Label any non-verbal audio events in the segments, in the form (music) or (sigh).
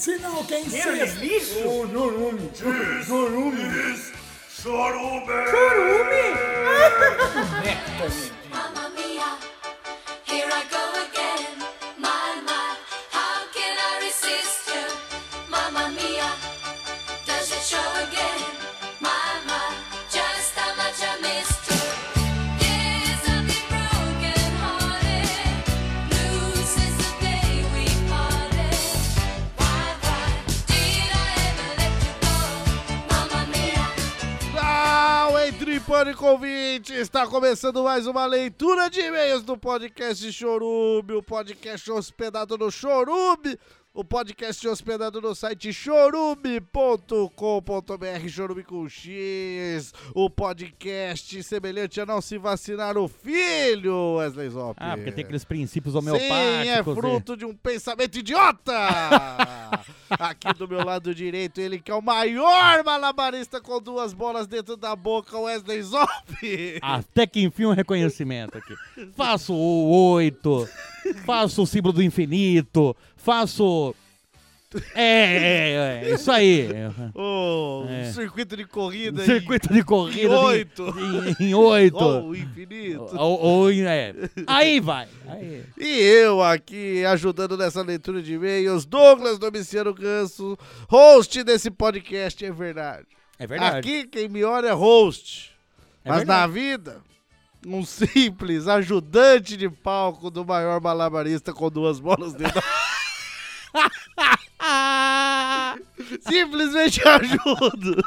titio vai ensinar o que é Quero incesto. isso? O chorume. Chorume. Está começando mais uma leitura de e-mails do podcast Chorume, o podcast hospedado no Chorume, o podcast hospedado no site chorume.com.br, chorume com X, o podcast semelhante a não se vacinar o filho, Wesley Zop. Ah, porque tem aqueles princípios Sim, homeopáticos. é né? fruto de um pensamento idiota! (laughs) Aqui do meu lado direito, ele que é o maior malabarista com duas bolas dentro da boca, Wesley Zop! Até que enfim um reconhecimento aqui. Faço o oito, faço o símbolo do infinito, faço. É, é, é, isso aí. O É. circuito de corrida Circuito de corrida. em oito. Em, em oito. ou o infinito. Ou, ou é. Aí vai. Aí. E eu aqui ajudando nessa leitura de e-mails, Douglas Domiciano Ganso, host desse podcast, é verdade. É verdade. Aqui quem me olha é host. É Mas verdade. na vida, um simples ajudante de palco do maior malabarista com duas bolas dentro. (laughs) Simplesmente ajudo.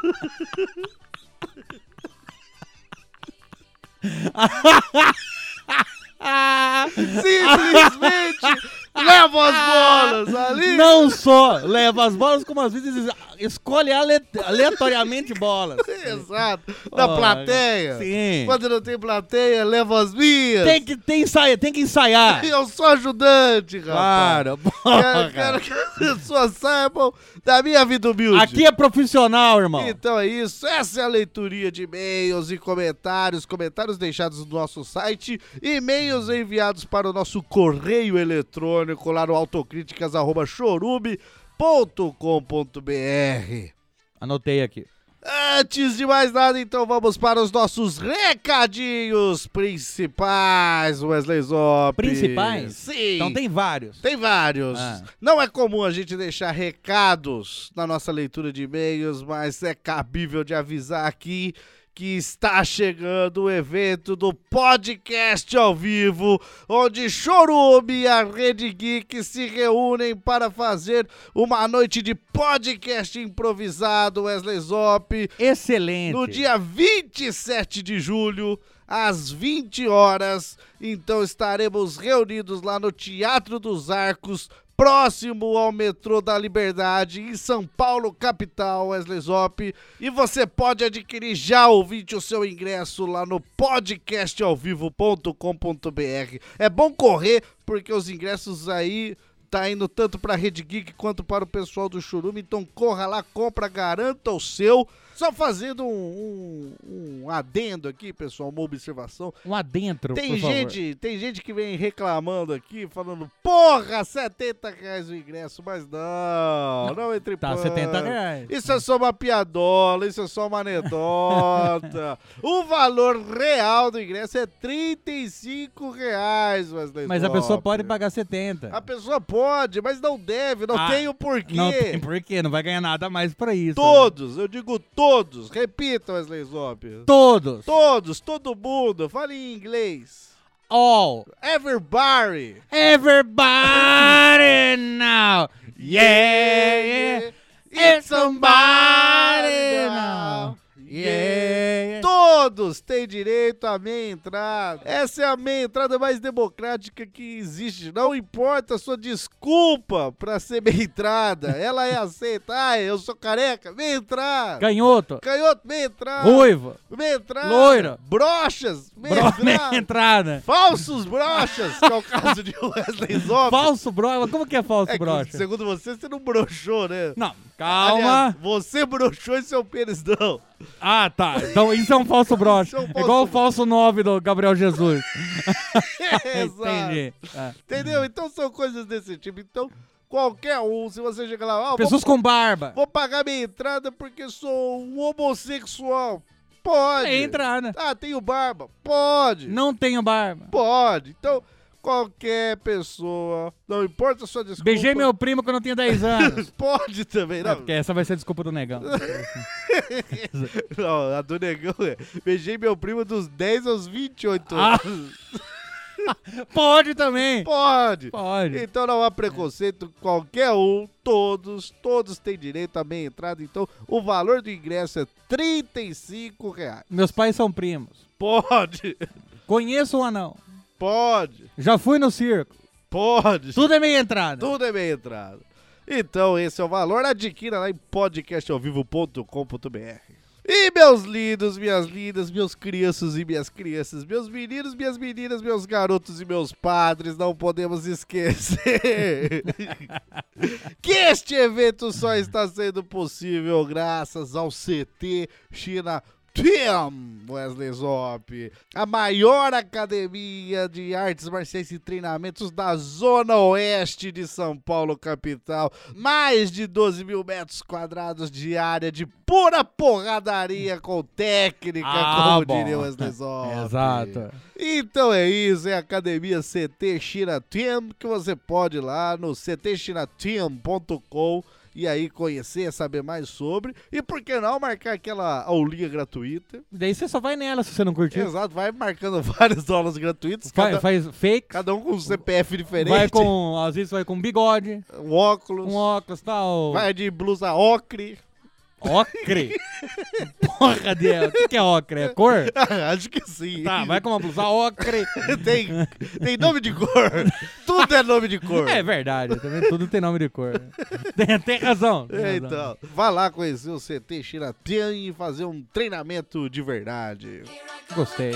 Simplesmente levo as bolas ali. Não só leva as bolas, como às vezes escolhe ale- aleatoriamente bolas. (laughs) Exato. Da plateia. Sim. Quando não tem plateia, levo as minhas. Tem que, tem, ensaia, tem que ensaiar. (laughs) Eu sou ajudante, rapaz. (laughs) Quero, porra. quero que as pessoas saibam da minha vida humilde. Aqui é profissional, irmão. Então é isso, essa é a leituria de e-mails e comentários, comentários deixados no nosso site, e-mails enviados para o nosso correio eletrônico lá no autocríticas@chorume.com.br. Anotei aqui. Antes de mais nada, então vamos para os nossos recadinhos principais, Wesley Zop. Principais? Sim. Então tem vários. Tem vários. Ah. Não é comum a gente deixar recados na nossa leitura de e-mails, mas é cabível de avisar aqui que está chegando o evento do podcast ao vivo, onde Chorume e a Rede Geek se reúnem para fazer uma noite de podcast improvisado, Wesley Zop, Excelente. no dia 27 de julho, às 20 horas. Então estaremos reunidos lá no Teatro dos Arcos, próximo ao metrô da Liberdade, em São Paulo, capital, Wesley Zop. E você pode adquirir já, ouvinte, o seu ingresso lá no podcastalvivo.com.br. É bom correr, porque os ingressos aí tá indo tanto pra Rede Geek quanto para o pessoal do Churume. Então corra lá, compra, garanta o seu. Só fazendo um, um- um adendo aqui, pessoal, uma observação. Um adentro, Tem por favor. gente, tem gente que vem reclamando aqui, falando, porra, 70 reais o ingresso, mas não, não, entre Tá, pânico. 70 reais. Isso é só uma piadola, isso é só uma anedota. (laughs) o valor real do ingresso é 35 reais, Wesley Mas a pessoa pode pagar 70. A pessoa pode, mas não deve, não Ah, tem o porquê. Não tem porquê, não vai ganhar nada mais pra isso. Todos, eu digo todos. Repita, Wesley Zop. Todos. Todos, todo mundo. Fale em inglês. all. Everybody. Everybody now. Yeah, yeah. It's somebody now. Yeah. Todos têm direito à meia entrada. Essa é a meia entrada mais democrática que existe. Não importa a sua desculpa pra ser meia entrada. Ela é aceita. (laughs) Ah, eu sou careca. Meia entrada. Canhoto. Canhoto, meia entrada. Ruiva. Meia entrada. Loira. Brochas. Meia Bro, (laughs) entrada. meia entrada. Falsos brochas, que é o caso de (laughs) Wesley Zop. Falso brocha. Como que é falso É que, brocha? segundo você, você não broxou, né? Não, calma. Aliás, você broxou e seu pênis não. Ah, tá. Então isso é um falso brocha. Isso é falso igual o falso 9 do Gabriel Jesus. (laughs) (laughs) Exato. Entendi. É. Entendeu? Então são coisas desse tipo. Então, qualquer um, se você chegar lá, ah, Pessoas vou, com barba. vou pagar minha entrada porque sou um homossexual. Pode. É entrada. Ah, tenho barba. Pode. Não tenho barba. Pode. Então, qualquer pessoa, não importa a sua desculpa. Beijei meu primo quando eu tinha 10 anos. (laughs) Pode também, É, não. porque essa vai ser a desculpa do negão. (laughs) Não, a do negão é. Beijei meu primo dos 10 aos 28 Ah. anos. (laughs) Pode também. Pode. Pode. Então não há preconceito, qualquer um, todos, todos têm direito à meia entrada. Então o valor do ingresso é 35 reais. Meus pais são primos. Pode, Conheço um anão. Pode, Já fui no circo. pode. Tudo é meia entrada. Tudo é meia entrada. Então esse é o valor. Adquira lá em podcastalvivo.com.br. E meus lindos, minhas lindas, meus crianças e minhas crianças, meus meninos, minhas meninas, meus garotos e meus padres, não podemos esquecer (laughs) que este evento só está sendo possível graças ao CT China Team Wesley Zop, a maior academia de artes marciais e treinamentos da zona oeste de São Paulo, capital. Mais de 12 mil metros quadrados de área de pura porradaria com técnica, Ah, como bom. diria Wesley (laughs) Zop. Exato. Então é isso, é a academia CT China Team que você pode ir lá no ctchinateam.com e aí conhecer, saber mais sobre e por que não marcar aquela aulinha gratuita. Daí você só vai nela se você não curtiu. Exato, vai marcando (laughs) várias aulas gratuitas, Fa- cada, faz fake. cada um com um CPF diferente, Vai com. Às vezes vai com bigode, um óculos, um óculos tal. vai de blusa ocre. Ocre? Porra, Deus. O que, que é ocre? É cor? (laughs) Acho que sim. Tá, vai com uma blusa ocre. (laughs) tem, tem nome de cor. Tudo é nome de cor. É verdade, também tudo tem nome de cor. Tem, tem razão. tem razão. então, vá lá conhecer o CT Chiratean e fazer um treinamento de verdade. Gostei.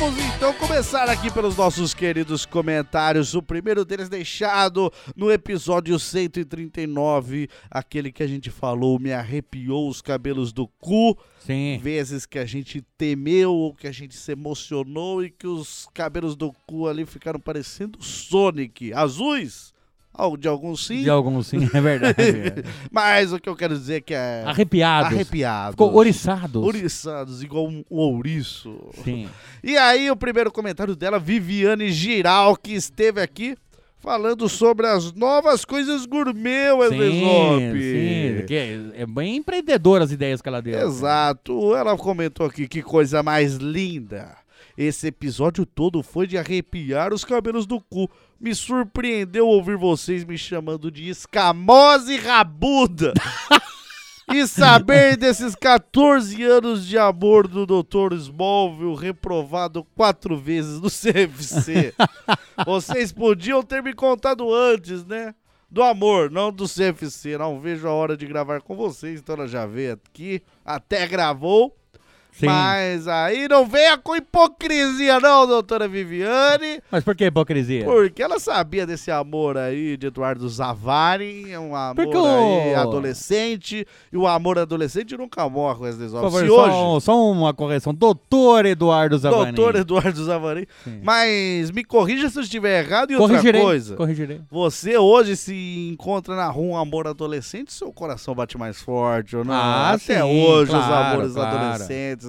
Vamos então começar aqui pelos nossos queridos comentários. O primeiro deles deixado no episódio 139, aquele que a gente falou, me arrepiou os cabelos do cu. Sim. Vezes que a gente temeu ou que a gente se emocionou e que os cabelos do cu ali ficaram parecendo Sonic. Azuis? De alguns sim, De alguns sim, é verdade. (laughs) mas o que eu quero dizer é que é Arrepiados. arrepiado. Ficou oriçados. Ouriçados, igual um ouriço. Sim. E aí, o primeiro comentário dela, Viviane Giral, que esteve aqui falando sobre as novas coisas gourmet, Wesley Sim, Zop. sim. que é, é bem empreendedora as ideias que ela deu. Exato. Ela comentou aqui que coisa mais linda. Esse episódio todo foi de arrepiar os cabelos do cu. Me surpreendeu ouvir vocês me chamando de escamosa e rabuda. (laughs) E saber desses 14 anos de amor do Dr. Smallville reprovado quatro vezes no CFC. (laughs) Vocês podiam ter me contado antes, né? Do amor, não do CFC. Não vejo a hora de gravar com vocês, então ela já veio aqui, até gravou. Sim. Mas aí não venha com hipocrisia, não, doutora Viviane. Mas por que hipocrisia? Porque ela sabia desse amor aí de Eduardo Zavari, um amor o- adolescente, e o amor adolescente nunca morre, Wesley Por Zop. favor, Se só, hoje, só uma correção. Doutor Eduardo Zavani. doutor Eduardo Zavari, Sim. mas me corrija se eu estiver errado e outra Corrigirei. coisa. Corrigirei. Você hoje se encontra na rua um amor adolescente, seu coração bate mais forte ou não? Ah, Até sim, hoje os claro, amores claro. adolescentes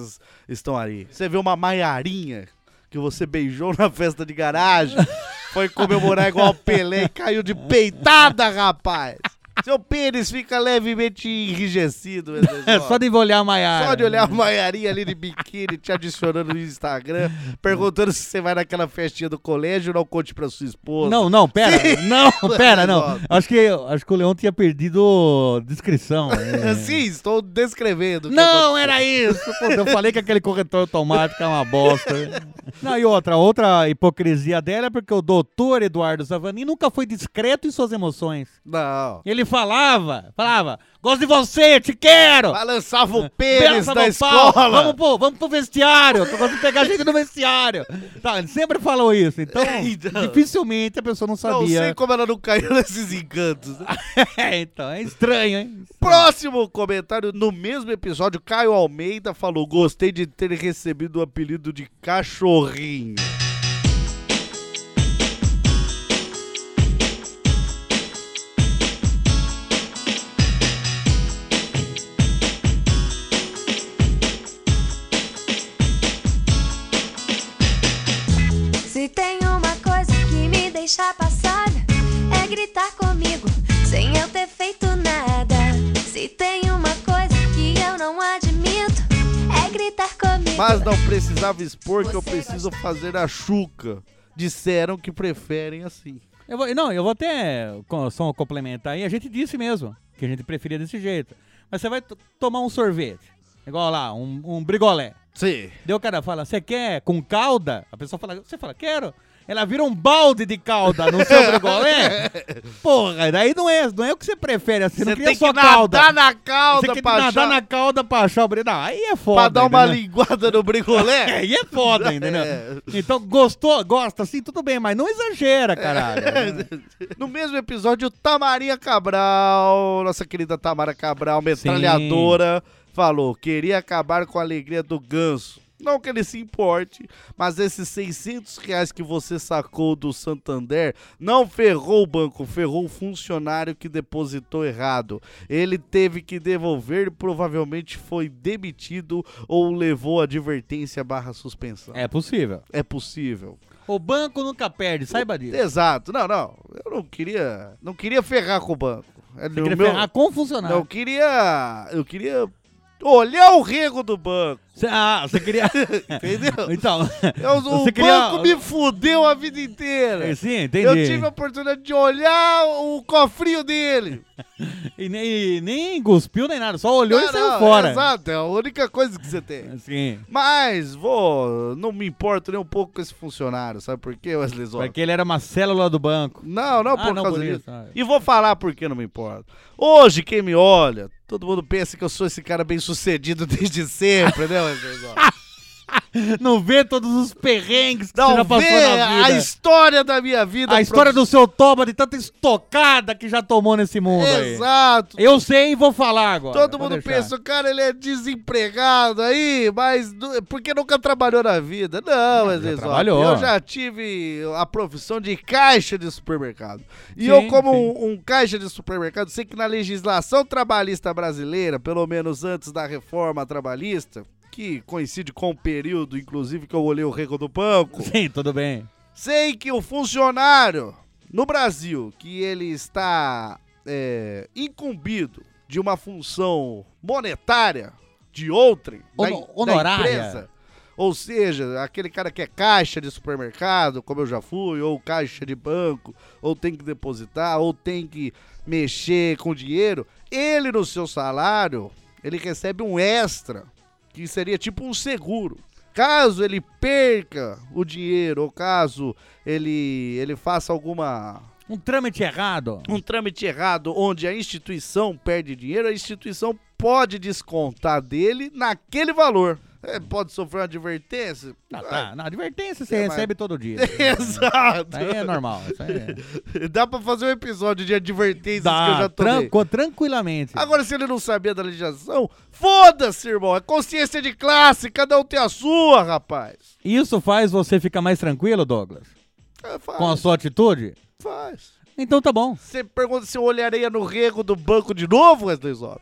estão ali. Você vê uma maiarinha que você beijou na festa de garagem, (laughs) foi comemorar igual o Pelé e caiu de peitada, rapaz. Seu pênis fica levemente enrijecido. É (laughs) só de olhar a Maiara. Só de olhar a Maiarinha ali de biquíni te adicionando no Instagram, perguntando se você vai naquela festinha do colégio, não conte pra sua esposa. Não, não, pera. (laughs) Sim. Não, pera, não. Acho que, acho que o Leão tinha perdido descrição. é. (laughs) Sim, estou descrevendo. Não, era isso. Pô, eu falei que aquele corretor automático é uma bosta. Não, e outra, outra hipocrisia dela é porque o doutor Eduardo Zavani nunca foi discreto em suas emoções. Não. Ele falava, falava, gosto de você, te quero. Balançava o pênis da no pau, escola. Vamos pro, vamos pro vestiário, que eu gosto de pegar gente no vestiário. Tá, ele sempre falou isso, então, (laughs) Então. dificilmente a pessoa não Não sabia. sei como ela não caiu nesses encantos. (laughs) É, então, é estranho, hein? Próximo comentário, no mesmo episódio, Caio Almeida falou: Gostei de ter recebido o apelido de cachorrinho. Mas não precisava expor que eu preciso fazer a chuca. Disseram que preferem assim. Eu vou, não, eu vou até só complementar aí. A gente disse mesmo que a gente preferia desse jeito. Mas você vai tomar um sorvete, igual lá, um, um brigolé. Sim. Daí o cara fala, você quer com calda? A pessoa fala, você fala, quero. Ela vira um balde de calda no seu brigolé. (laughs) Porra, daí não é, não é o que você prefere, assim, não Você queria tem que só nadar calda. na Você calda que pra, nadar achar- na calda pra achar o brigolé. Não, aí é foda. pra dar uma entendeu? linguada no brigolé. (laughs) Aí é foda, (laughs) entendeu? É. Então, gostou, gosta, assim, tudo bem, mas não exagera, caralho. No mesmo episódio, Tamarinha Cabral, nossa querida Tamara Cabral, metralhadora, falou: queria acabar com a alegria do ganso. Não que ele se importe, mas esses 600 reais que você sacou do Santander não ferrou o banco, ferrou o funcionário que depositou errado. Ele teve que devolver e provavelmente foi demitido ou levou advertência barra suspensão. É possível. É possível. O banco nunca perde, saiba disso. Exato. Não, não. Eu não queria. Não queria ferrar com o banco. É, Você no queria meu- ferrar com o funcionário. Não, eu queria. Eu queria olhar o rego do banco. Cê- ah, você queria... (laughs) Entendeu? (laughs) então... Eu- o Você queria- banco me fudeu a vida inteira. Sim, entendi. Eu tive a oportunidade de olhar o cofrinho dele. (laughs) E nem, nem cuspiu nem nada, só olhou Não, e saiu não, fora. Exato, é a única coisa que você tem. Sim, Mas, vou. Não me importo nem um pouco com esse funcionário, sabe por quê, Wesley Zó? porque ele era uma célula do banco. Não, não Ah, por não, causa por disso. isso, ah. E vou falar por que não me importa. Hoje, quem me olha, todo mundo pensa que eu sou esse cara bem sucedido desde sempre, né, Zó? (laughs) Não vê todos os perrengues que você Não já passou na a vida. história da minha vida. A história do seu toba de tanta estocada que já tomou nesse mundo aí. Exato. Eu sei e vou falar agora. Todo pode mundo deixar. pensa, o cara, ele é desempregado aí, mas porque nunca trabalhou na vida. Não, Wesley Zó. trabalhou. Eu já tive a profissão de caixa de supermercado. E Sim, eu, como um, um caixa de supermercado, sei que na legislação trabalhista brasileira, pelo menos antes da reforma trabalhista, que coincide com o período, inclusive, que eu olhei o rego do banco, (laughs) Sim, tudo bem. sei que o funcionário no Brasil, que ele está é, incumbido de uma função monetária de outrem, da, Hono- em- da honorária. empresa, ou seja, aquele cara que é caixa de supermercado, como eu já fui, ou caixa de banco, ou tem que depositar, ou tem que mexer com dinheiro, ele no seu salário, ele recebe um extra, que seria tipo um seguro. Caso ele perca o dinheiro, ou caso ele, ele faça alguma Um trâmite errado. um trâmite errado onde a instituição perde dinheiro, a instituição pode descontar dele naquele valor. É, pode sofrer uma advertência? Não, tá. Na advertência você É, mas- recebe todo dia. (laughs) Exato. Aí é normal. Isso aí é... Dá pra fazer um episódio de advertências que eu Dá, já tomei. tranqu- tranquilamente. Agora, se ele não sabia da legislação, foda-se, irmão. É consciência de classe, cada um tem a sua, rapaz. Isso faz você ficar mais tranquilo, Douglas? É, faz, Com a sua atitude? faz. Então tá bom. Você pergunta se eu olharia no rego do banco de novo, Wesley Zop?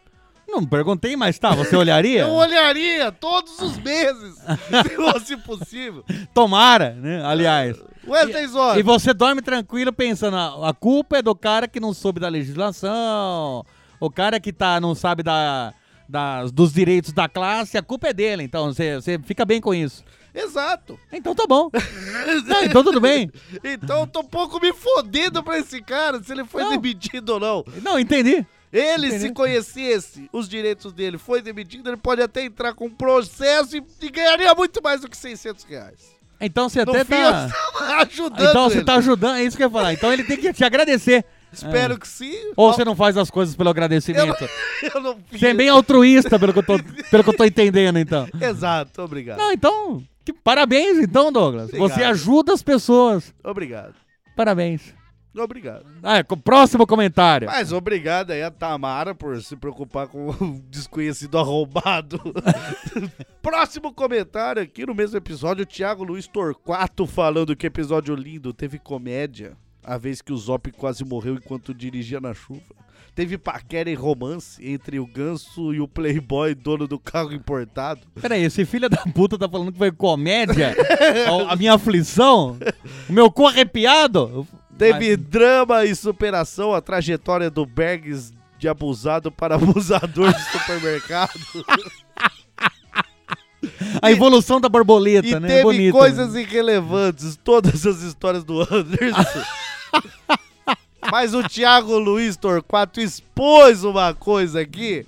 Não perguntei, mas tá, você olharia? (laughs) Eu olharia todos os meses, (laughs) se fosse possível. Tomara, né? Aliás. Wesley Zop, E você dorme tranquilo pensando, a, a culpa é do cara que não soube da legislação, o cara que tá, não sabe da, das- dos direitos da classe, a culpa é dele. Então você você fica bem com isso. exato. Então tá bom. (laughs) Não, então tudo bem. Então eu tô um pouco me fodendo pra esse cara, se ele foi Não. demitido ou não. Não, entendi. Ele, se conhecesse os direitos dele, foi demitido, ele pode até entrar com um processo e, e ganharia muito mais do que 600 reais. Então você No até fim, tá. eu (laughs) ajudando Então você ele. tá ajudando, é isso que eu ia falar. Então ele tem que te agradecer. Espero que sim. Ou você não faz as coisas pelo eu, agradecimento. (laughs) eu não fiz. Você é bem altruísta, pelo que eu tô, pelo que eu tô entendendo, então. (laughs) Exato, obrigado. Não, então, que parabéns, então, Douglas. Obrigado. Você ajuda as pessoas. Obrigado. Parabéns. Obrigado. Ah, é, próximo comentário. Mas obrigado aí a Tamara por se preocupar com o (laughs) desconhecido arrombado. (laughs) Próximo comentário aqui no mesmo episódio, o Thiago Luiz Torquato falando que episódio lindo, teve comédia, a vez que o Zop quase morreu enquanto dirigia na chuva. Teve paquera e romance entre o Ganso e o Playboy, dono do carro importado. Peraí, esse filho da puta tá falando que foi comédia? (laughs) a, a minha aflição? O meu cu Teve drama e superação, a trajetória do Bergs de abusado para (laughs) abusador de supermercado. (laughs) A evolução da borboleta, E né? teve Bonito, coisas né? irrelevantes, todas as histórias do (laughs) Anderson. Mas o Thiago Luiz Torquato expôs uma coisa aqui,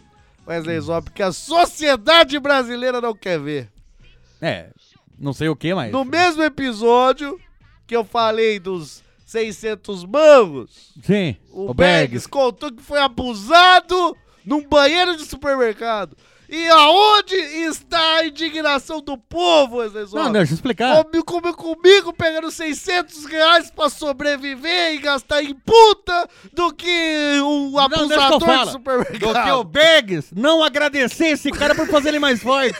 Wesley Zop, que a sociedade brasileira não quer ver. É, não sei o que, mas... No mesmo episódio que eu falei dos 600 mangos, Sim, o, o contou que foi abusado num banheiro de supermercado. E aonde está a indignação do povo, Zop? Não, não, deixa eu explicar. Comigo, comigo, comigo, pegando 600 reais pra sobreviver e gastar em puta do que o Não, abusador de falo. supermercado. Do que o Bergs não agradecer esse cara por fazer ele mais forte.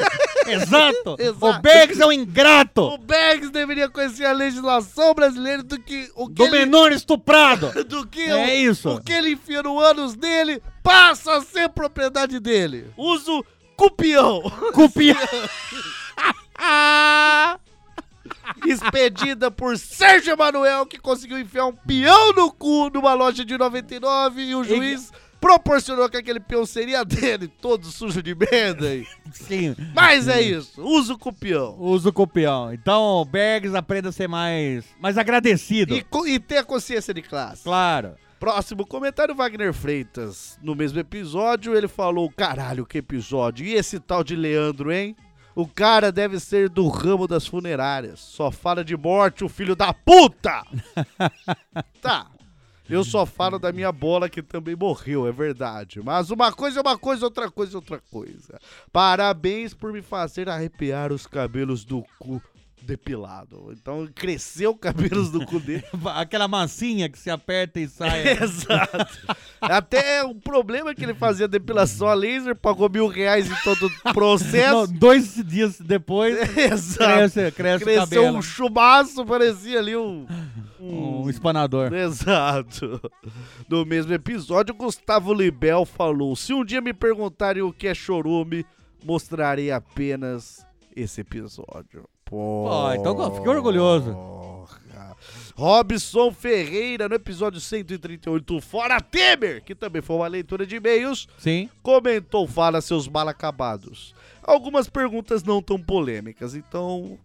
Exato. (laughs) Exato. O Bergs é um O ingrato. Bags deveria conhecer a legislação brasileira do que o que Do ele, menor estuprado. (laughs) do que É o, isso. o que ele enfia no ânus dele passa a ser propriedade dele. Uso cupião. Cupia. (laughs) expedida por Sérgio Emanuel, que conseguiu enfiar um peão no cu numa loja de 99 e o juiz proporcionou que aquele peão seria dele, todo sujo de merda. aí. Sim. Mas é isso, usa o cupião. Usa o copião. Então, Bergs aprenda a ser mais, mais agradecido. E, e ter a consciência de classe. Claro. Próximo comentário, Wagner Freitas. No mesmo episódio, ele falou: caralho, que episódio. E esse tal de Leandro, hein? O cara deve ser do ramo das funerárias. Só fala de morte, o filho da puta! (laughs) tá. Eu só falo da minha bola que também morreu, é verdade. Mas uma coisa é uma coisa, outra coisa é outra coisa. Parabéns por me fazer arrepiar os cabelos do cu depilado. Então cresceu (laughs) cabelos do cu dele. (laughs) Aquela massinha que se aperta e sai. (laughs) Exato. Até o problema é que ele fazia depilação a laser, pagou mil reais em todo o Não, processo. dois dias depois, Exato. cresce, cresce o Cresceu cabelo. um chumaço, parecia ali um. Um espanador. Exato. No mesmo episódio, Gustavo Libel falou: Se um dia me perguntarem o que é chorume, mostrarei apenas esse episódio. Pô, então fiquei orgulhoso. Robson Ferreira, no episódio 138, Fora Temer, que também foi uma leitura de e-mails, Sim. comentou Fala seus mal acabados. Algumas perguntas não tão polêmicas, então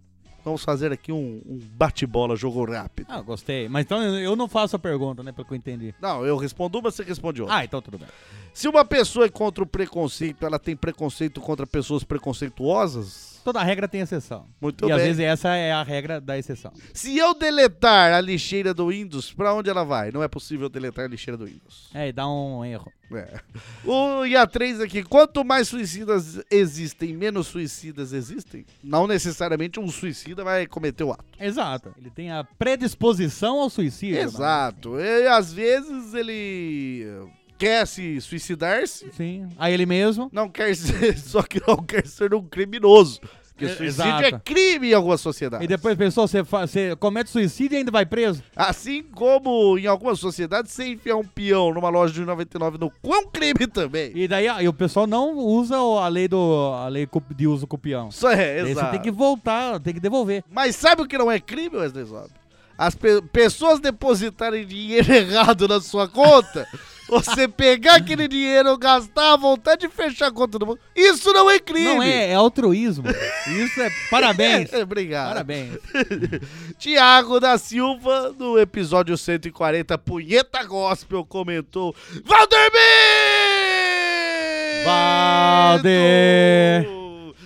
vamos fazer aqui um, um bate-bola, jogo rápido. Ah, gostei. Mas então eu não faço a pergunta, né? Pelo que eu entendi. Não, eu respondo uma, você responde outra. Ah, então tudo bem. Se uma pessoa é contra o preconceito, ela tem preconceito contra pessoas preconceituosas? Toda regra tem exceção. Muito e às bem. vezes essa é a regra da exceção. Se eu deletar a lixeira do Windows, pra onde ela vai? Não é possível deletar a lixeira do Windows. É, e dá um erro. É. O IA3 aqui, quanto mais suicidas existem, menos suicidas existem? Não necessariamente um suicida vai cometer o ato. Exato. Ele tem a predisposição ao suicídio. Exato. E às vezes ele quer se suicidar-se. Sim. A ele mesmo. não quer ser, (laughs) só que não quer ser um criminoso. Porque É, suicídio exato. é crime em algumas sociedades. E depois pensou, você, você comete suicídio e ainda vai preso? Assim como em algumas sociedades, você enfiar um peão numa loja de 99 no cu é um crime também. E daí e o pessoal não usa o- a lei, do, a lei de uso copião. Isso é, Daí exato. você tem que voltar, tem que devolver. Mas sabe o que não é crime, Wesley Zop? As pe- pessoas depositarem dinheiro (laughs) errado na sua conta, você pegar aquele dinheiro, gastar à vontade e fechar a conta do banco. Isso não é crime. Não é, é altruísmo. Isso é parabéns. (laughs) Obrigado. Parabéns. (laughs) Tiago da Silva, no episódio 140, Punheta Gospel, comentou: Valdemir! Valder!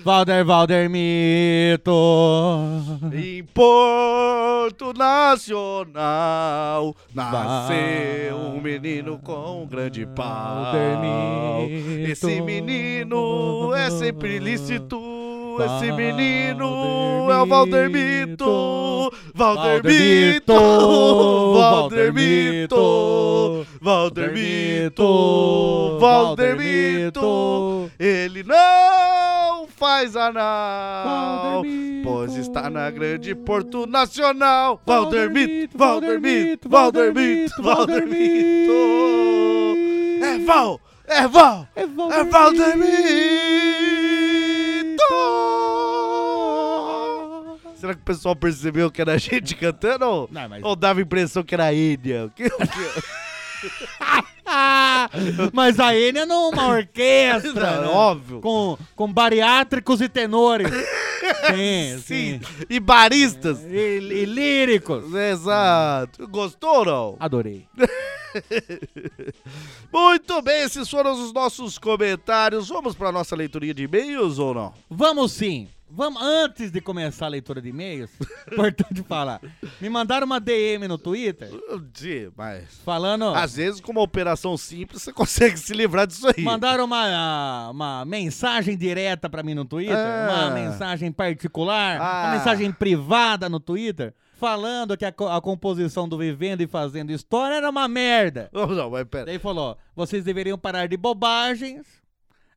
Valder, Valder Mito. Em Porto Nacional nasceu um menino com um grande pau. Valdermito. Esse menino é sempre lícito. Esse menino é o Valdermito. Valdermito. (laughs) Valdermito. Valdermito. Valdermito. Ele não faz anal, Valdermito. pois está na grande Porto Nacional. Valdermito, Valdermito, Valdermito, Valdermito. É Val, é Val, É é Valdermito. Será que o pessoal percebeu que era a gente cantando? Ou, Não, mas- ou dava a impressão que era a Enya? O (laughs) que- (laughs) mas a Enya numa orquestra, Não, né? óbvio. Com, com bariátricos e tenores. sim, (laughs) Sim, sim. e baristas. E, e líricos. Exato. Gostou ou não? Adorei. (laughs) Muito bem, esses foram os nossos comentários. Vamos para nossa leiturinha de e-mails ou não? Vamos sim. Vamos, antes de começar a leitura de e-mails, (laughs) importante falar. Me mandaram uma DM no Twitter Sim, mas falando. às vezes com uma operação simples você (laughs) consegue se livrar disso aí. Mandaram uma, uma mensagem direta pra mim no Twitter, Ah. uma mensagem particular, Ah. uma mensagem privada no Twitter, falando que a, co- a composição do Vivendo e Fazendo História era uma merda. Não, não, mas pera. Daí falou: vocês deveriam parar de bobagens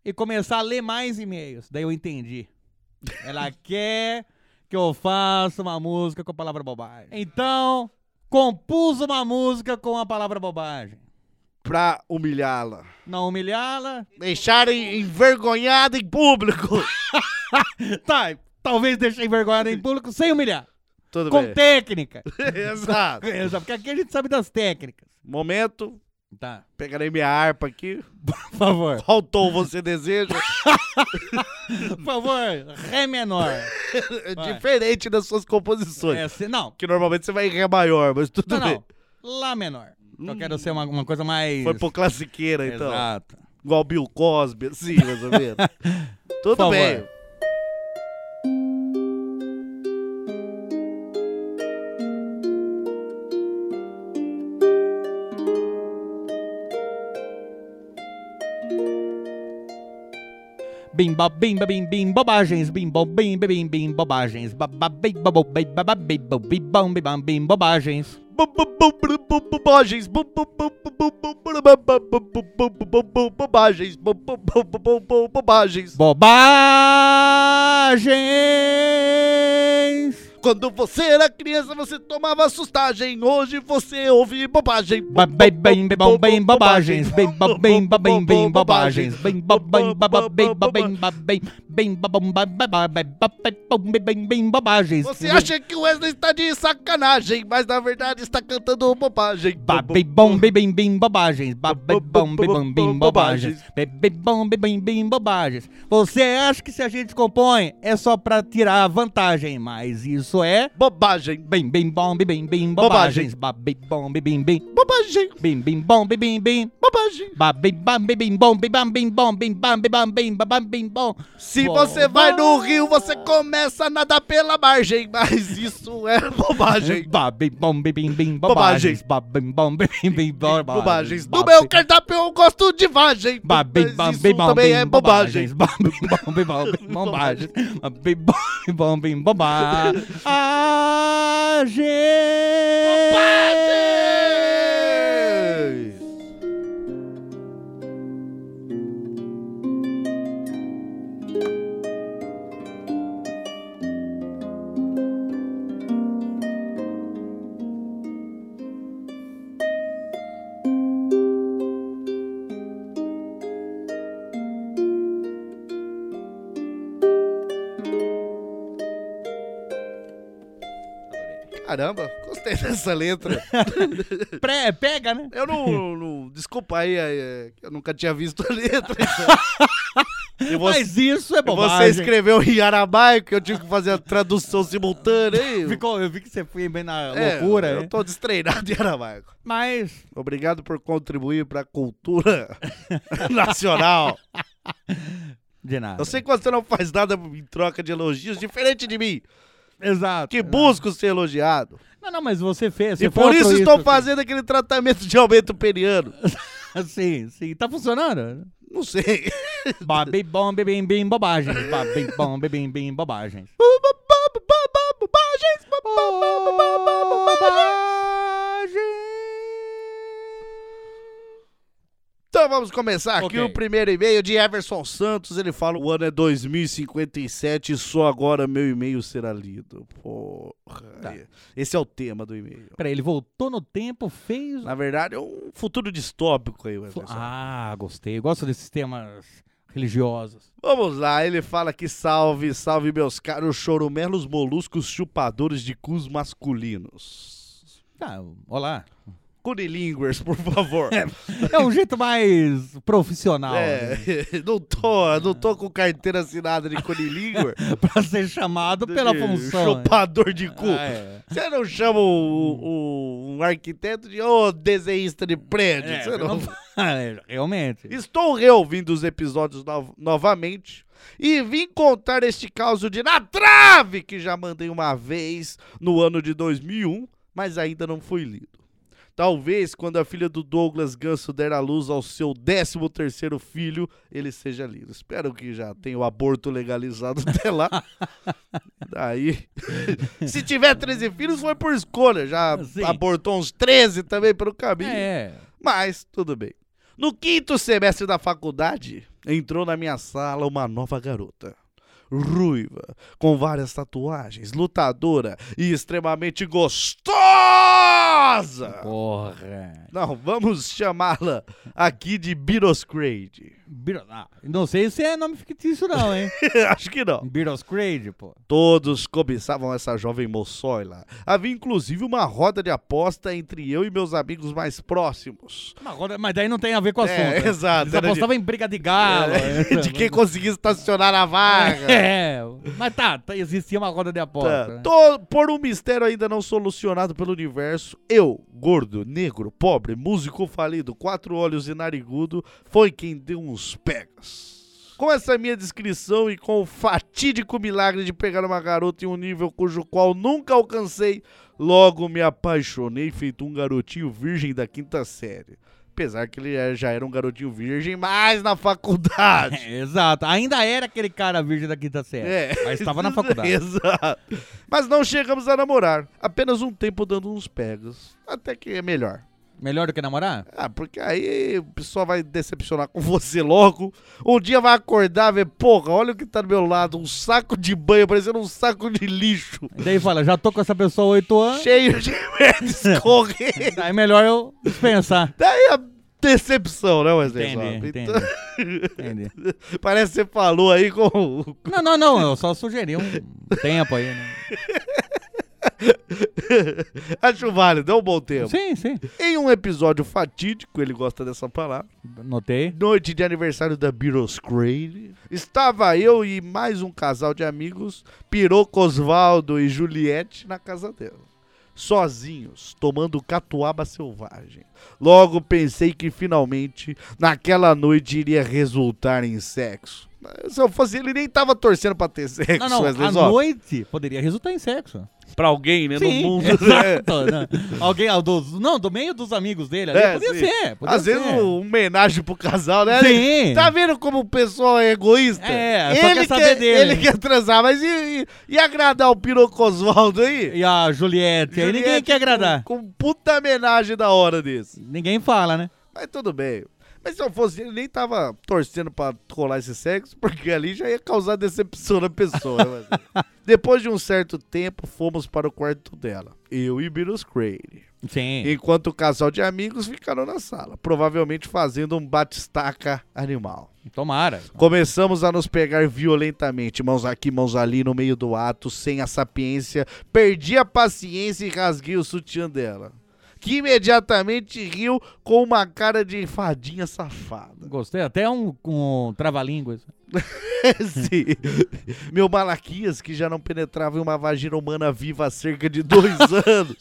e começar a ler mais e-mails. Daí eu entendi. Ela quer que eu faça uma música com a palavra bobagem. Então, compus uma música com a palavra bobagem. Pra humilhá-la. Não humilhá-la. Deixarem envergonhada em público. (laughs) Tá, talvez deixei envergonhada em público sem humilhar. Tudo com bem. técnica. (laughs) Exato. (laughs) Exato, porque aqui a gente sabe das técnicas. Momento, Tá, pegarei minha harpa aqui. (laughs) por favor. Qual tom você deseja? (laughs) Por favor, Ré menor. (laughs) Vai. Diferente das suas composições. É, se- não, Que normalmente você vai em Ré maior, mas tudo não, bem. não. Lá menor. Eu quero ser uma, uma coisa mais. Foi pro classiqueira, então. Exato. Igual Bill Cosby, assim, mais ou menos. Tudo Por bem. bim bo bim ba bim bim bobagens bim bom bim bim bim bobagens babá bim babo bim babá bim bom bim bom bim bom bim bobagens bobagens bobagens bobagens bobagens quando você era criança, você tomava assustagem. Hoje você ouve bobagem. Bem, bem, bem, bem, bem, bobagens. Bem, bem, bem, bem, bem, bobagens. Bem, Bem, bem, bem, bem, bem, bem, bobagens. Você acha que o Wesley está de sacanagem, mas na verdade está cantando bobagem. Ba- bem, bom, bem, bem, bobagens. Ba- bem, bom, bem, bom, bem, bobagens. Bem, bom, bem, bem, bobagens. Você acha que se a gente compõe é só pra tirar vantagem, mas isso é... Bobagem. Bem, bem, bom, bem, bem, bobagens. Ba- bem, bom, bem, bem. Bobagem. Bem, bem, bom, bem, bem. Bobagem. Ba- bem, bam, bem, bem, bom, bem, bem, bom, bem, bem, bam, bem, bem, bom. Se Bom, você vai bom. no rio, você começa a nadar pela margem, mas isso é (laughs) bobagem. Ba- bem, bom, bem, bem, Bobagens. bobagens. Ba- bem, bom, bem, bem, bobagens. Bobagens. Ba- No meu cardápio eu gosto de vagem. Ba- bem, mas bam, isso bem, bom, também é bobagem. bobagens. Ba- bem, bom, bem, bom, bem, bobagens. Ba- Bem, bom, bem, bom, bem, bobagem. Caramba, gostei dessa letra. (laughs) Pré, pega, né? Eu não. não- desculpa aí, é, eu nunca tinha visto a letra. então. (laughs) Mas isso é e você bobagem. escreveu em aramaico, eu tive que fazer a tradução simultânea. Ficou, eu vi que você foi bem na É, loucura, Eu né? tô destreinado em aramaico. Mas, Obrigado por contribuir pra cultura (laughs) nacional. de nada. Eu sei que você não faz nada em troca de elogios, diferente de mim, Exato. que busco ser elogiado. Não, não, mas você fez. Você E por isso estou filho. fazendo aquele tratamento de aumento periano. (laughs) Sim, sim. Tá funcionando? Não sei. Ba- bem bom, bem, bem, bobagens. Ba- bem bom, bem, bem, bem, bobagens. Então vamos começar aqui Ok. o primeiro e-mail de Everson Santos. Ele fala: o ano é 2057 e só agora meu e-mail será lido. Porra. Tá. Esse é o tema do e-mail. Peraí, ele voltou no tempo, fez. Na verdade, é um futuro distópico aí, Everson. Ah, gostei. Gosto desses temas religiosos. Vamos lá, ele fala que salve, salve meus caros chorumelos moluscos chupadores de cus masculinos. Tá, olá. Cunilinguers, por favor. (laughs) É um jeito mais profissional né? É, (laughs) não tô, não tô com carteira assinada de cunilinguer. (laughs) pra ser chamado pela de função. né? Chupador de cu. Ah, é. Você não chama o, o- um arquiteto de ô desenhista de prédio. É, você não... é, realmente. Estou reouvindo os episódios no- novamente e vim contar este caos de na trave que já mandei uma vez no ano de 2001, mas ainda não foi lido. Talvez quando a filha do Douglas Ganso der à luz ao seu 13 terceiro filho, ele seja lido. Espero que já tenha o aborto legalizado (laughs) até lá. Daí, (laughs) se tiver 13 filhos, foi por escolha. Já Sim. abortou uns 13 também pelo caminho. É. Mas tudo bem. No quinto semestre da faculdade, entrou na minha sala uma nova garota. Ruiva, com várias tatuagens, lutadora e extremamente gostosa. Porra. Não, vamos chamá-la aqui de. Biro- ah, não sei se é nome fictício, não, hein? (laughs) Acho que não. Biroscrade, pô. Todos cobiçavam essa jovem moçoila. Havia inclusive uma roda de aposta entre eu e meus amigos mais próximos. Mas agora- Mas daí não tem a ver com o assunto. É, né? exato, Eles de- apostavam em briga de galo. É, (laughs) de quem conseguia estacionar a vaga. (laughs) É, mas tá, tá, existia uma roda de aposta. Tá. né? Tô- por um mistério ainda não solucionado pelo universo, eu, gordo, negro, pobre, músico falido, quatro olhos e narigudo, foi quem deu uns pegas. Com essa minha descrição e com o fatídico milagre de pegar uma garota em um nível cujo qual nunca alcancei, logo me apaixonei feito um garotinho virgem da quinta série. Apesar que ele é- já era um garotinho virgem, mas na faculdade. É, (laughs) exato. Ainda era aquele cara virgem da quinta série. É. Mas estava na (laughs) faculdade. Exato. Mas não chegamos a namorar. Apenas um tempo dando uns pegas. Até que é melhor. Melhor do que namorar? Ah, porque aí o pessoal vai decepcionar com você logo. Um dia vai acordar e ver, porra, olha o que tá do meu lado. Um saco de banho, parecendo um saco de lixo. E daí fala, já tô com essa pessoa há oito anos. Cheio de merda (laughs) escorrendo. Daí é melhor eu dispensar. Daí a decepção, né, Wesley? Entendi, Zop? entendi. Então, Entendi. (laughs) parece que você falou aí com. Não, não, não, eu só sugeri um tempo aí, né? (laughs) Acho válido, é um bom tempo. Sim, sim. Em um episódio fatídico, ele gosta dessa palavra. Notei. Noite de aniversário da Beatles Crane. Estava eu e mais um casal de amigos, Piroco Osvaldo e Juliette, na casa dela. Sozinhos, tomando catuaba selvagem. Logo pensei que finalmente, naquela noite, iria resultar em sexo. Se eu fosse ele, nem tava torcendo pra ter sexo, Não, não, à noite poderia resultar em sexo. Pra alguém, né, Sim, no mundo. (laughs) exato. né? Alguém, ah, dos, não, do meio dos amigos dele ali, É, podia sim. ser. Podia Às ser. vezes um homenagem pro casal, né? Sim. Tá vendo como o pessoal é egoísta? É, só quer saber dele. Ele quer transar, mas e, e, e agradar o Piroco Osvaldo aí? E a Juliette, aí ninguém Juliette quer agradar. Com, com puta homenagem da hora desse. Ninguém fala, né? Mas tudo bem. Mas se eu fosse ele, nem tava torcendo pra rolar esse sexo, porque ali já ia causar decepção na pessoa. né, mas- Depois de um certo tempo, fomos para o quarto dela. Eu e Beatles Crane. Sim. Enquanto o casal de amigos ficaram na sala, provavelmente fazendo um batistaca animal. Tomara. Começamos a nos pegar violentamente, mãos aqui, mãos ali, no meio do ato, sem a sapiência. Perdi a paciência e rasguei o sutiã dela. Que imediatamente riu com uma cara de fadinha safada. Gostei. Até um, um trava-línguas. (laughs) Sim. Meu Malaquias, que já não penetrava em uma vagina humana viva há cerca de dois (laughs) anos,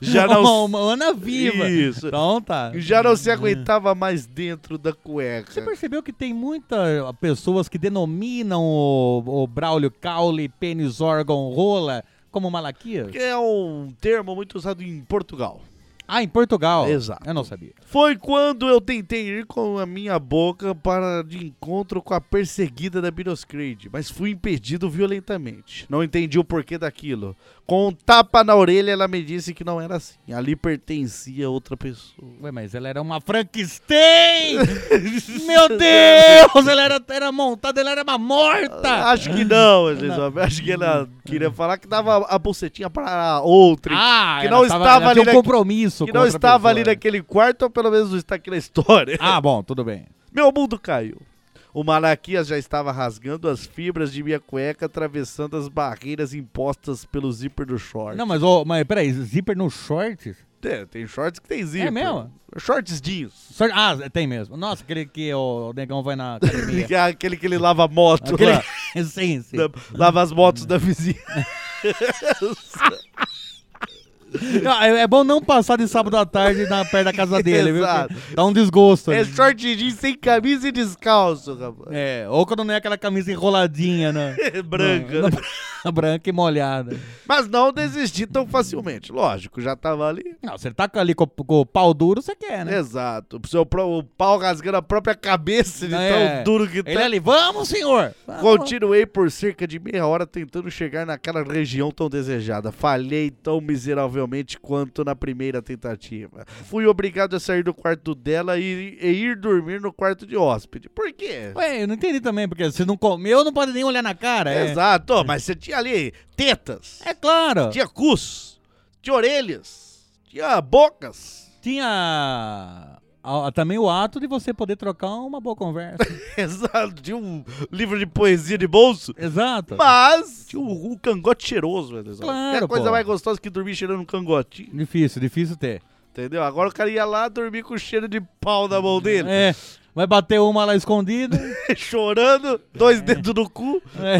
já não, uma Ana viva. Isso. Então tá. já não se aguentava mais dentro da cueca. Você percebeu que tem muitas pessoas que denominam o, o Braulio Caule, pênis, órgão, rola como Malaquias? Que é um termo muito usado em Portugal. Ah, em Portugal. Exato. Eu não sabia. Foi quando eu tentei ir com a minha boca para de encontro com a perseguida da Biroscrade, mas fui impedido violentamente. Não entendi o porquê daquilo. Com um tapa na orelha, ela me disse que não era assim. Ali pertencia outra pessoa. Ué, mas ela era uma Frankenstein! (laughs) Meu Deus! Ela era, era montada, ela era uma morta! Acho que não, Zop. Acho que ela queria falar que dava a bucetinha para outra. Ah, que ela não tava- estava ela ali tinha um naque- compromisso que não estava ali naquele quarto, ou pelo menos não está aqui na história. Ah, bom, tudo bem. Meu mundo caiu. O Malaquias já estava rasgando as fibras de minha cueca, atravessando as barreiras impostas pelo zíper do short. Não, mas, ô, mas peraí, zíper no shorts? Tem, tem shorts que tem zíper. É mesmo? Shorts jeans. Short- Ah, tem mesmo. Nossa, aquele que o, negão vai na academia. (laughs) É aquele que ele lava a moto Aquele... lá. (laughs) sim, sim. Lava as motos da vizinha. (laughs) (laughs) Ah, É é bom não passar de sábado à tarde na perto da casa dele, viu? Dá um desgosto. É ali. short jeans sem camisa e descalço, rapaz. É, ou quando não é aquela camisa enroladinha, né? (laughs) Branca. Não, né? não, (laughs) branca e molhada. Mas não desisti tão facilmente. Lógico, já tava ali. Não, você tá ali com, com o pau duro, você quer, né? Exato. O, seu, o pau rasgando a própria cabeça de É. tão duro que tá. Ele ali, vamos, senhor! Vamos. Continuei por cerca de meia hora tentando chegar naquela região tão desejada. Falhei tão miseravelmente quanto na primeira tentativa. Fui obrigado a sair do quarto dela e, e ir dormir no quarto de hóspede. Por quê? Ué, eu não entendi também, porque se não comeu, não pode nem olhar na cara. É, Exato, mas você tinha ali tetas, é claro. tinha cus, tinha orelhas, tinha bocas. Tinha também o ato de você poder trocar uma boa conversa. (laughs) Exato, tinha um livro de poesia de bolso. Exato. Mas tinha um, um cangote cheiroso, velho. Claro, É a coisa pô. mais gostosa que dormir cheirando um cangotinho. Difícil, difícil ter. Entendeu? Agora o cara ia lá dormir com cheiro de pau na mão dele, É, vai bater uma lá escondida. (laughs) chorando, dois dedos no cu. É.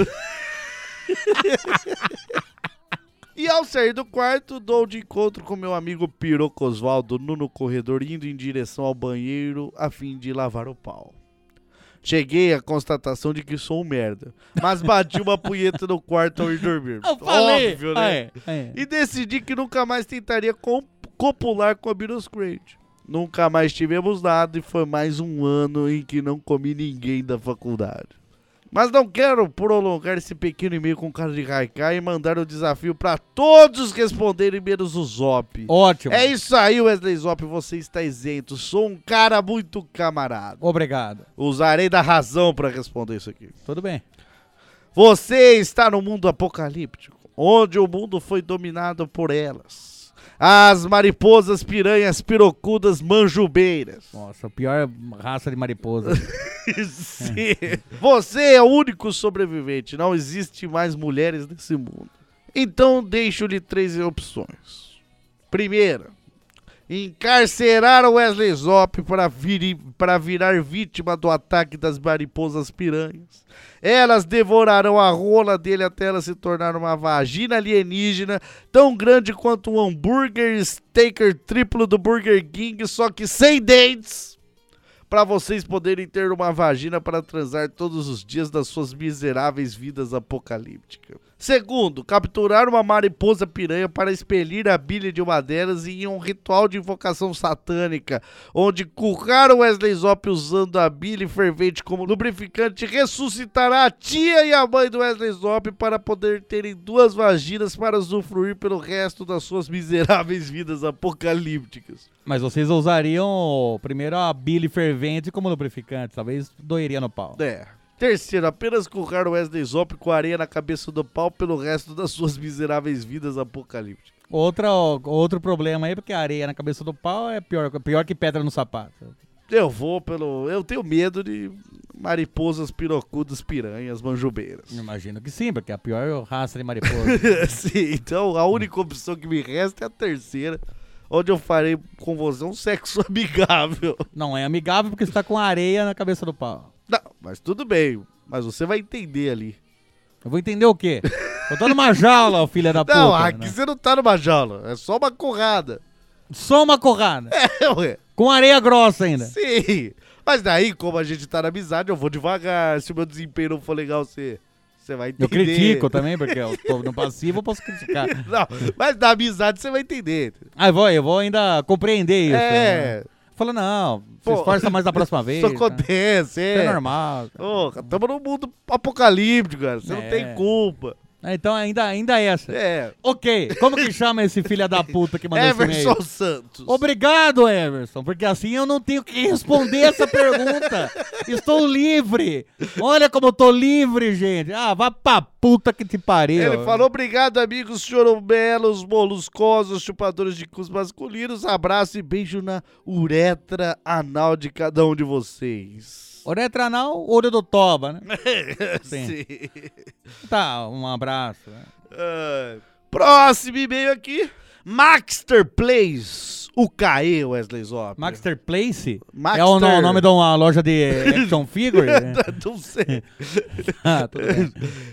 (laughs) E ao sair do quarto, dou de encontro com meu amigo Piroco Osvaldo no no corredor, indo em direção ao banheiro a fim de lavar o pau. Cheguei à constatação de que sou um merda, mas (laughs) bati uma punheta no quarto ao ir dormir. Eu falei. Óbvio, né? É, é. E decidi que nunca mais tentaria copular com a Beatles Crate. Nunca mais tivemos nada e foi mais um ano em que não comi ninguém da faculdade. Mas não quero prolongar esse pequeno e-mail com cara de Haikai e mandar o desafio pra todos responderem menos o Zop. Ótimo. É isso aí, Wesley Zop, você está isento. Sou um cara muito camarada. Obrigado. Usarei da razão pra responder isso aqui. Tudo bem. Você está no mundo apocalíptico, onde o mundo foi dominado por elas. As mariposas piranhas pirocudas manjubeiras. Nossa, a pior raça de mariposa. (laughs) Sim. Você é o único sobrevivente. Não existe mais mulheres nesse mundo. Então deixo-lhe três opções. Primeira, encarcerar o Wesley Zop para, vir, para virar vítima do ataque das mariposas piranhas. Elas devorarão a rola dele até ela se tornar uma vagina alienígena tão grande quanto um hambúrguer staker triplo do Burger King, só que sem dentes para vocês poderem ter uma vagina para transar todos os dias das suas miseráveis vidas apocalípticas. Segundo, capturar uma mariposa piranha para expelir a bilha de uma delas em um ritual de invocação satânica, onde currar o Wesley Zop usando a bilha fervente como lubrificante ressuscitará a tia e a mãe do Wesley Zop para poder terem duas vaginas para usufruir pelo resto das suas miseráveis vidas apocalípticas. Mas vocês usariam primeiro a bile fervente como lubrificante. Talvez doeria no pau. É. Terceiro, apenas currar o Wesley Zop com areia na cabeça do pau pelo resto das suas miseráveis vidas apocalípticas. Outra, outro problema aí, porque areia na cabeça do pau é pior, pior que pedra no sapato. Eu vou pelo. Eu tenho medo de mariposas pirocudas piranhas manjubeiras. Imagino que sim, porque é a pior raça de (laughs) mariposa. Sim, então a única opção que me resta é a terceira, onde eu farei com você um sexo (laughs) amigável. Não é amigável porque você tá com areia na cabeça do pau. Não, mas tudo bem. Mas você vai entender ali. Eu vou entender o quê? Eu tô numa jaula, filha da puta. Não, aqui né? você não tá numa jaula. É só uma currada. Só uma corrada. (laughs) É, ué. Com areia grossa ainda. Sim. Mas daí, como a gente tá na amizade, eu vou devagar. Se o meu desempenho não for legal, você, você vai entender. Eu critico também, porque eu tô no passivo, eu posso criticar. (laughs) Não, mas na amizade você vai entender. Ah, eu vou, eu vou ainda compreender isso. É. né? Fala, não, se Pô, esforça mais da próxima (laughs) vez. Isso né? acontece, Isso é é. normal. tamo num mundo apocalíptico, cara. Você não É. tem culpa. É, Então ainda, ainda é essa. É. Ok, como que chama esse filho da puta que mandou esse e-mail? Everson Santos. Obrigado, Everson, porque assim eu não tenho que responder essa pergunta. Estou livre. Olha como eu tô livre, gente. Ah, vá pra puta que te pariu. Ele falou: obrigado, amigos choromelos, moluscosos, chupadores de cus masculinos. Abraço e beijo na uretra anal de cada um de vocês. Uretra anal, olho do toba, né? (laughs) Sim. Sim. Tá, um abraço. Ah, próximo e-mail aqui. Maxter Plays. O CAE, Wesley Zop. Maxter Place? Maxter. É o, no- o nome de uma loja de action figure? né? (laughs) Não sei. (laughs) ah, tudo bem.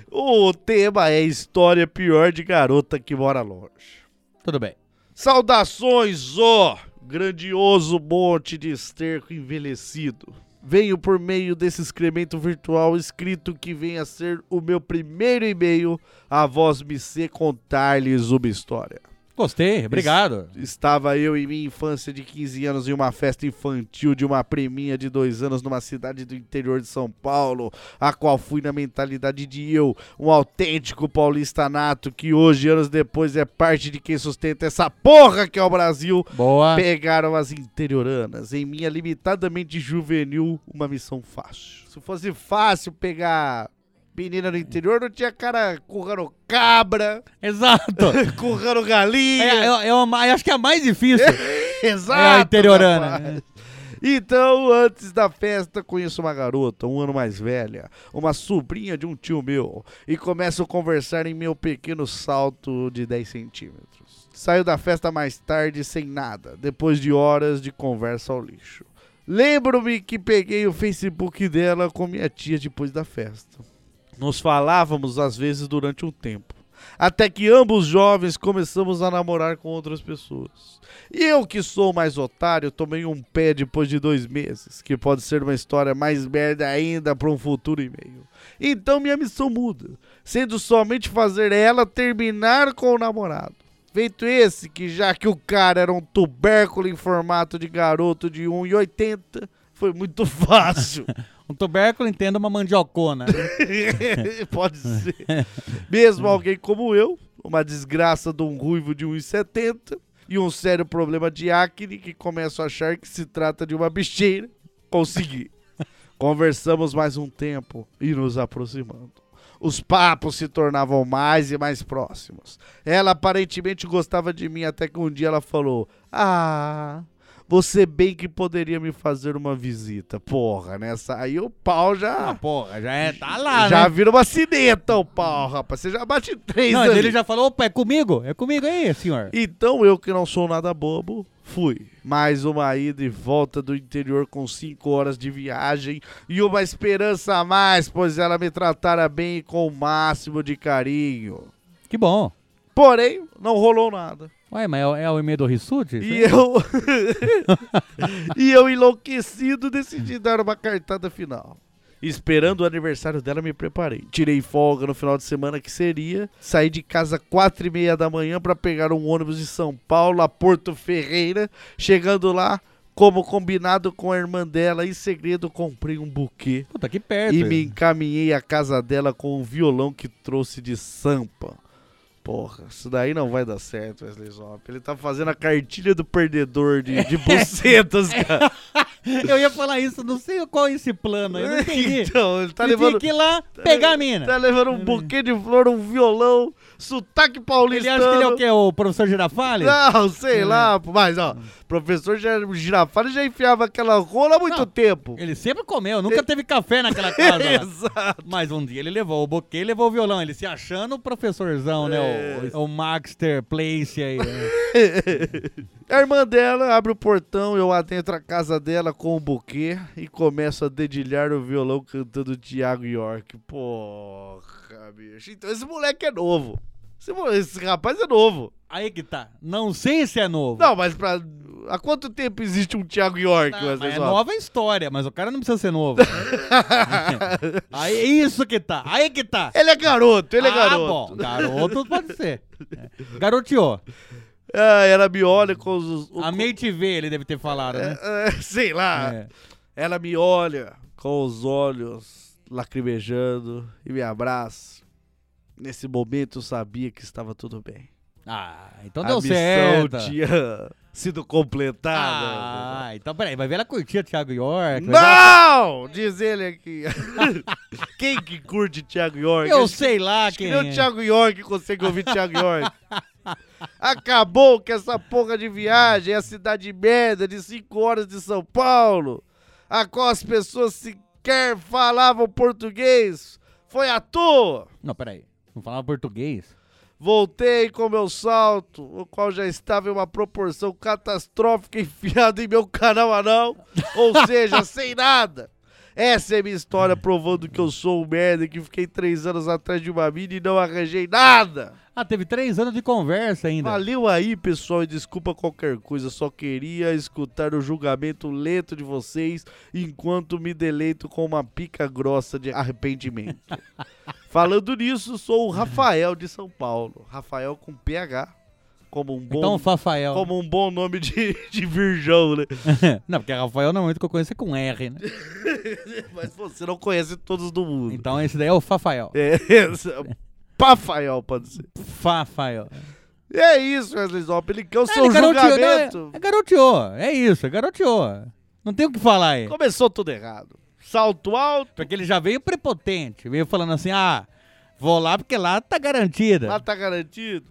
O tema é história pior de garota que mora longe. Tudo bem. Saudações, ó grandioso monte de esterco envelhecido. Venho por meio desse excremento virtual escrito que vem a ser o meu primeiro e-mail a voz me ser contar-lhes uma história. Gostei, obrigado. Estava eu em minha infância de 15 anos em uma festa infantil de uma priminha de dois anos numa cidade do interior de São Paulo, a qual fui na mentalidade de eu, um autêntico paulista nato que hoje, anos depois, é parte de quem sustenta essa porra que é o Brasil. Boa. Pegaram as interioranas. Em minha limitadamente juvenil, uma missão fácil. Se fosse fácil pegar menina no interior, não tinha cara currando cabra, Exato. (laughs) currando galinha. É, eu, eu, eu acho que é a mais difícil. (laughs) Exato. É a interiorana. Então, antes da festa, conheço uma garota, um ano mais velha, uma sobrinha de um tio meu, e começo a conversar em meu pequeno salto de 10 centímetros. Saio da festa mais tarde sem nada, depois de horas de conversa ao lixo. Lembro-me que peguei o Facebook dela com minha tia depois da festa. Nos falávamos às vezes durante um tempo. Até que ambos jovens começamos a namorar com outras pessoas. E eu, que sou mais otário, tomei um pé depois de dois meses, que pode ser uma história mais merda ainda para um futuro e-mail. Então minha missão muda, sendo somente fazer ela terminar com o namorado. Feito esse, que já que o cara era um tubérculo em formato de garoto de 1,80, foi muito (laughs) fácil. Um tubérculo entenda uma mandiocona. (laughs) Pode ser. Mesmo alguém como eu, uma desgraça de um ruivo de 1,70 e um sério problema de acne que começo a achar que se trata de uma bicheira, consegui. (laughs) Conversamos mais um tempo e nos aproximando. Os papos se tornavam mais e mais próximos. Ela aparentemente gostava de mim até que um dia ela falou: Ah, você bem que poderia me fazer uma visita. Porra, nessa aí o pau Ah, já. porra, já é, tá lá, já né? vira uma cineta o pau, rapaz. Você já bate três Não, ali. ele já falou, opa, é comigo? É comigo aí, senhor. Então eu que não sou nada bobo, fui. Mais uma ida e volta do interior com cinco horas de viagem e uma esperança a mais, pois ela me tratara bem e com o máximo de carinho. Que bom. Porém, não rolou nada. Ué, mas é, é o e-mail do Rissuti? E eu. (laughs) e eu enlouquecido decidi dar uma cartada final. Esperando o aniversário dela, me preparei. Tirei folga no final de semana que seria. Saí de casa quatro e meia da manhã para pegar um ônibus de São Paulo a Porto Ferreira. Chegando lá, como combinado com a irmã dela, em segredo comprei um buquê Puta, aqui perto. e me encaminhei à casa dela com um violão que trouxe de Sampa. Porra, isso daí não vai dar certo, Wesley Zop. Ele tá fazendo a cartilha do perdedor de, de bucetas, (laughs) cara. Eu ia falar isso, não sei qual é esse plano aí, eu não entendi. então, ele tá ele levando. tinha que ir lá pegar a mina. Tá levando um buquê de flor, um violão, sotaque Ele paulistano. acha que ele é o quê? O professor Girafales? Não, sei lá, pô, mas ó, professor Girafales já enfiava aquela rola há muito Não, tempo. Ele sempre comeu, nunca teve café naquela casa. lá. (laughs) Exato. Mas um dia ele levou o buquê e levou o violão. Ele se achando o professorzão, né? É. O, o Maxter Place aí. né? (laughs) A irmã dela abre o portão, eu adentro a casa dela com o buquê e começo a dedilhar o violão cantando Thiago York. Porra, bicho. Então esse moleque é novo. Esse, esse rapaz é novo. Aí que tá. Não sei se é novo. Não, mas pra. Há quanto tempo existe um Thiago York? Mas é Zop? nova história, mas o cara não precisa ser novo. (laughs) aí é isso que tá. Aí que tá. Ele é garoto, ele é ah, garoto. bom. Garoto pode ser. É. Garoteou. Ah, ela me olha com os. o- Amei te ver, ele deve ter falado, né? É, (laughs) sei lá. É. Ela me olha com os olhos lacrimejando e me abraça. Nesse momento eu sabia que estava tudo bem. Ah, então a deu certo. tinha (laughs) sido completada. Ah, então peraí, vai ver ela curtir a Thiago York. Não! Diz ele aqui. (laughs) Quem que curte Thiago York? ela- Eu Acho sei lá Acho que quem nem o é. Thiago York consegue ouvir Thiago York. Acabou com essa porra de viagem, a cidade merda de 5 horas de São Paulo, a qual as pessoas sequer falavam português. Foi à toa. Não, peraí. Não falava português? Voltei com meu salto, o qual já estava em uma proporção catastrófica (laughs) enfiado em meu canal anal, ou seja, (laughs) sem nada. Essa é minha história provando que eu sou um merda que fiquei três anos atrás de uma mina e não arranjei nada. Ah, teve três anos de conversa ainda. Valeu aí, pessoal, e desculpa qualquer coisa, só queria escutar o julgamento lento de vocês enquanto me deleito com uma pica grossa de arrependimento. (laughs) Falando nisso, sou o Rafael de São Paulo. Rafael com PH, como um bom, Então, Fafael. como um bom nome de, de virgão, né? (laughs) não, porque Rafael normalmente que eu conheço é com R, né? (laughs) Mas você não conhece todos do mundo. Então esse daí é o Fafael. É, esse- Pafael, pode ser. Fafael. E é isso, Wesley Zop. Ele quer o Ah, seu ele garoteou, não, julgamento. é, é garoteou. É isso, é garoteou. Não tem o que falar aí. Começou tudo errado. Salto alto, Porque ele já veio prepotente. Veio falando assim, ah, vou lá porque lá tá garantida. lá tá garantido.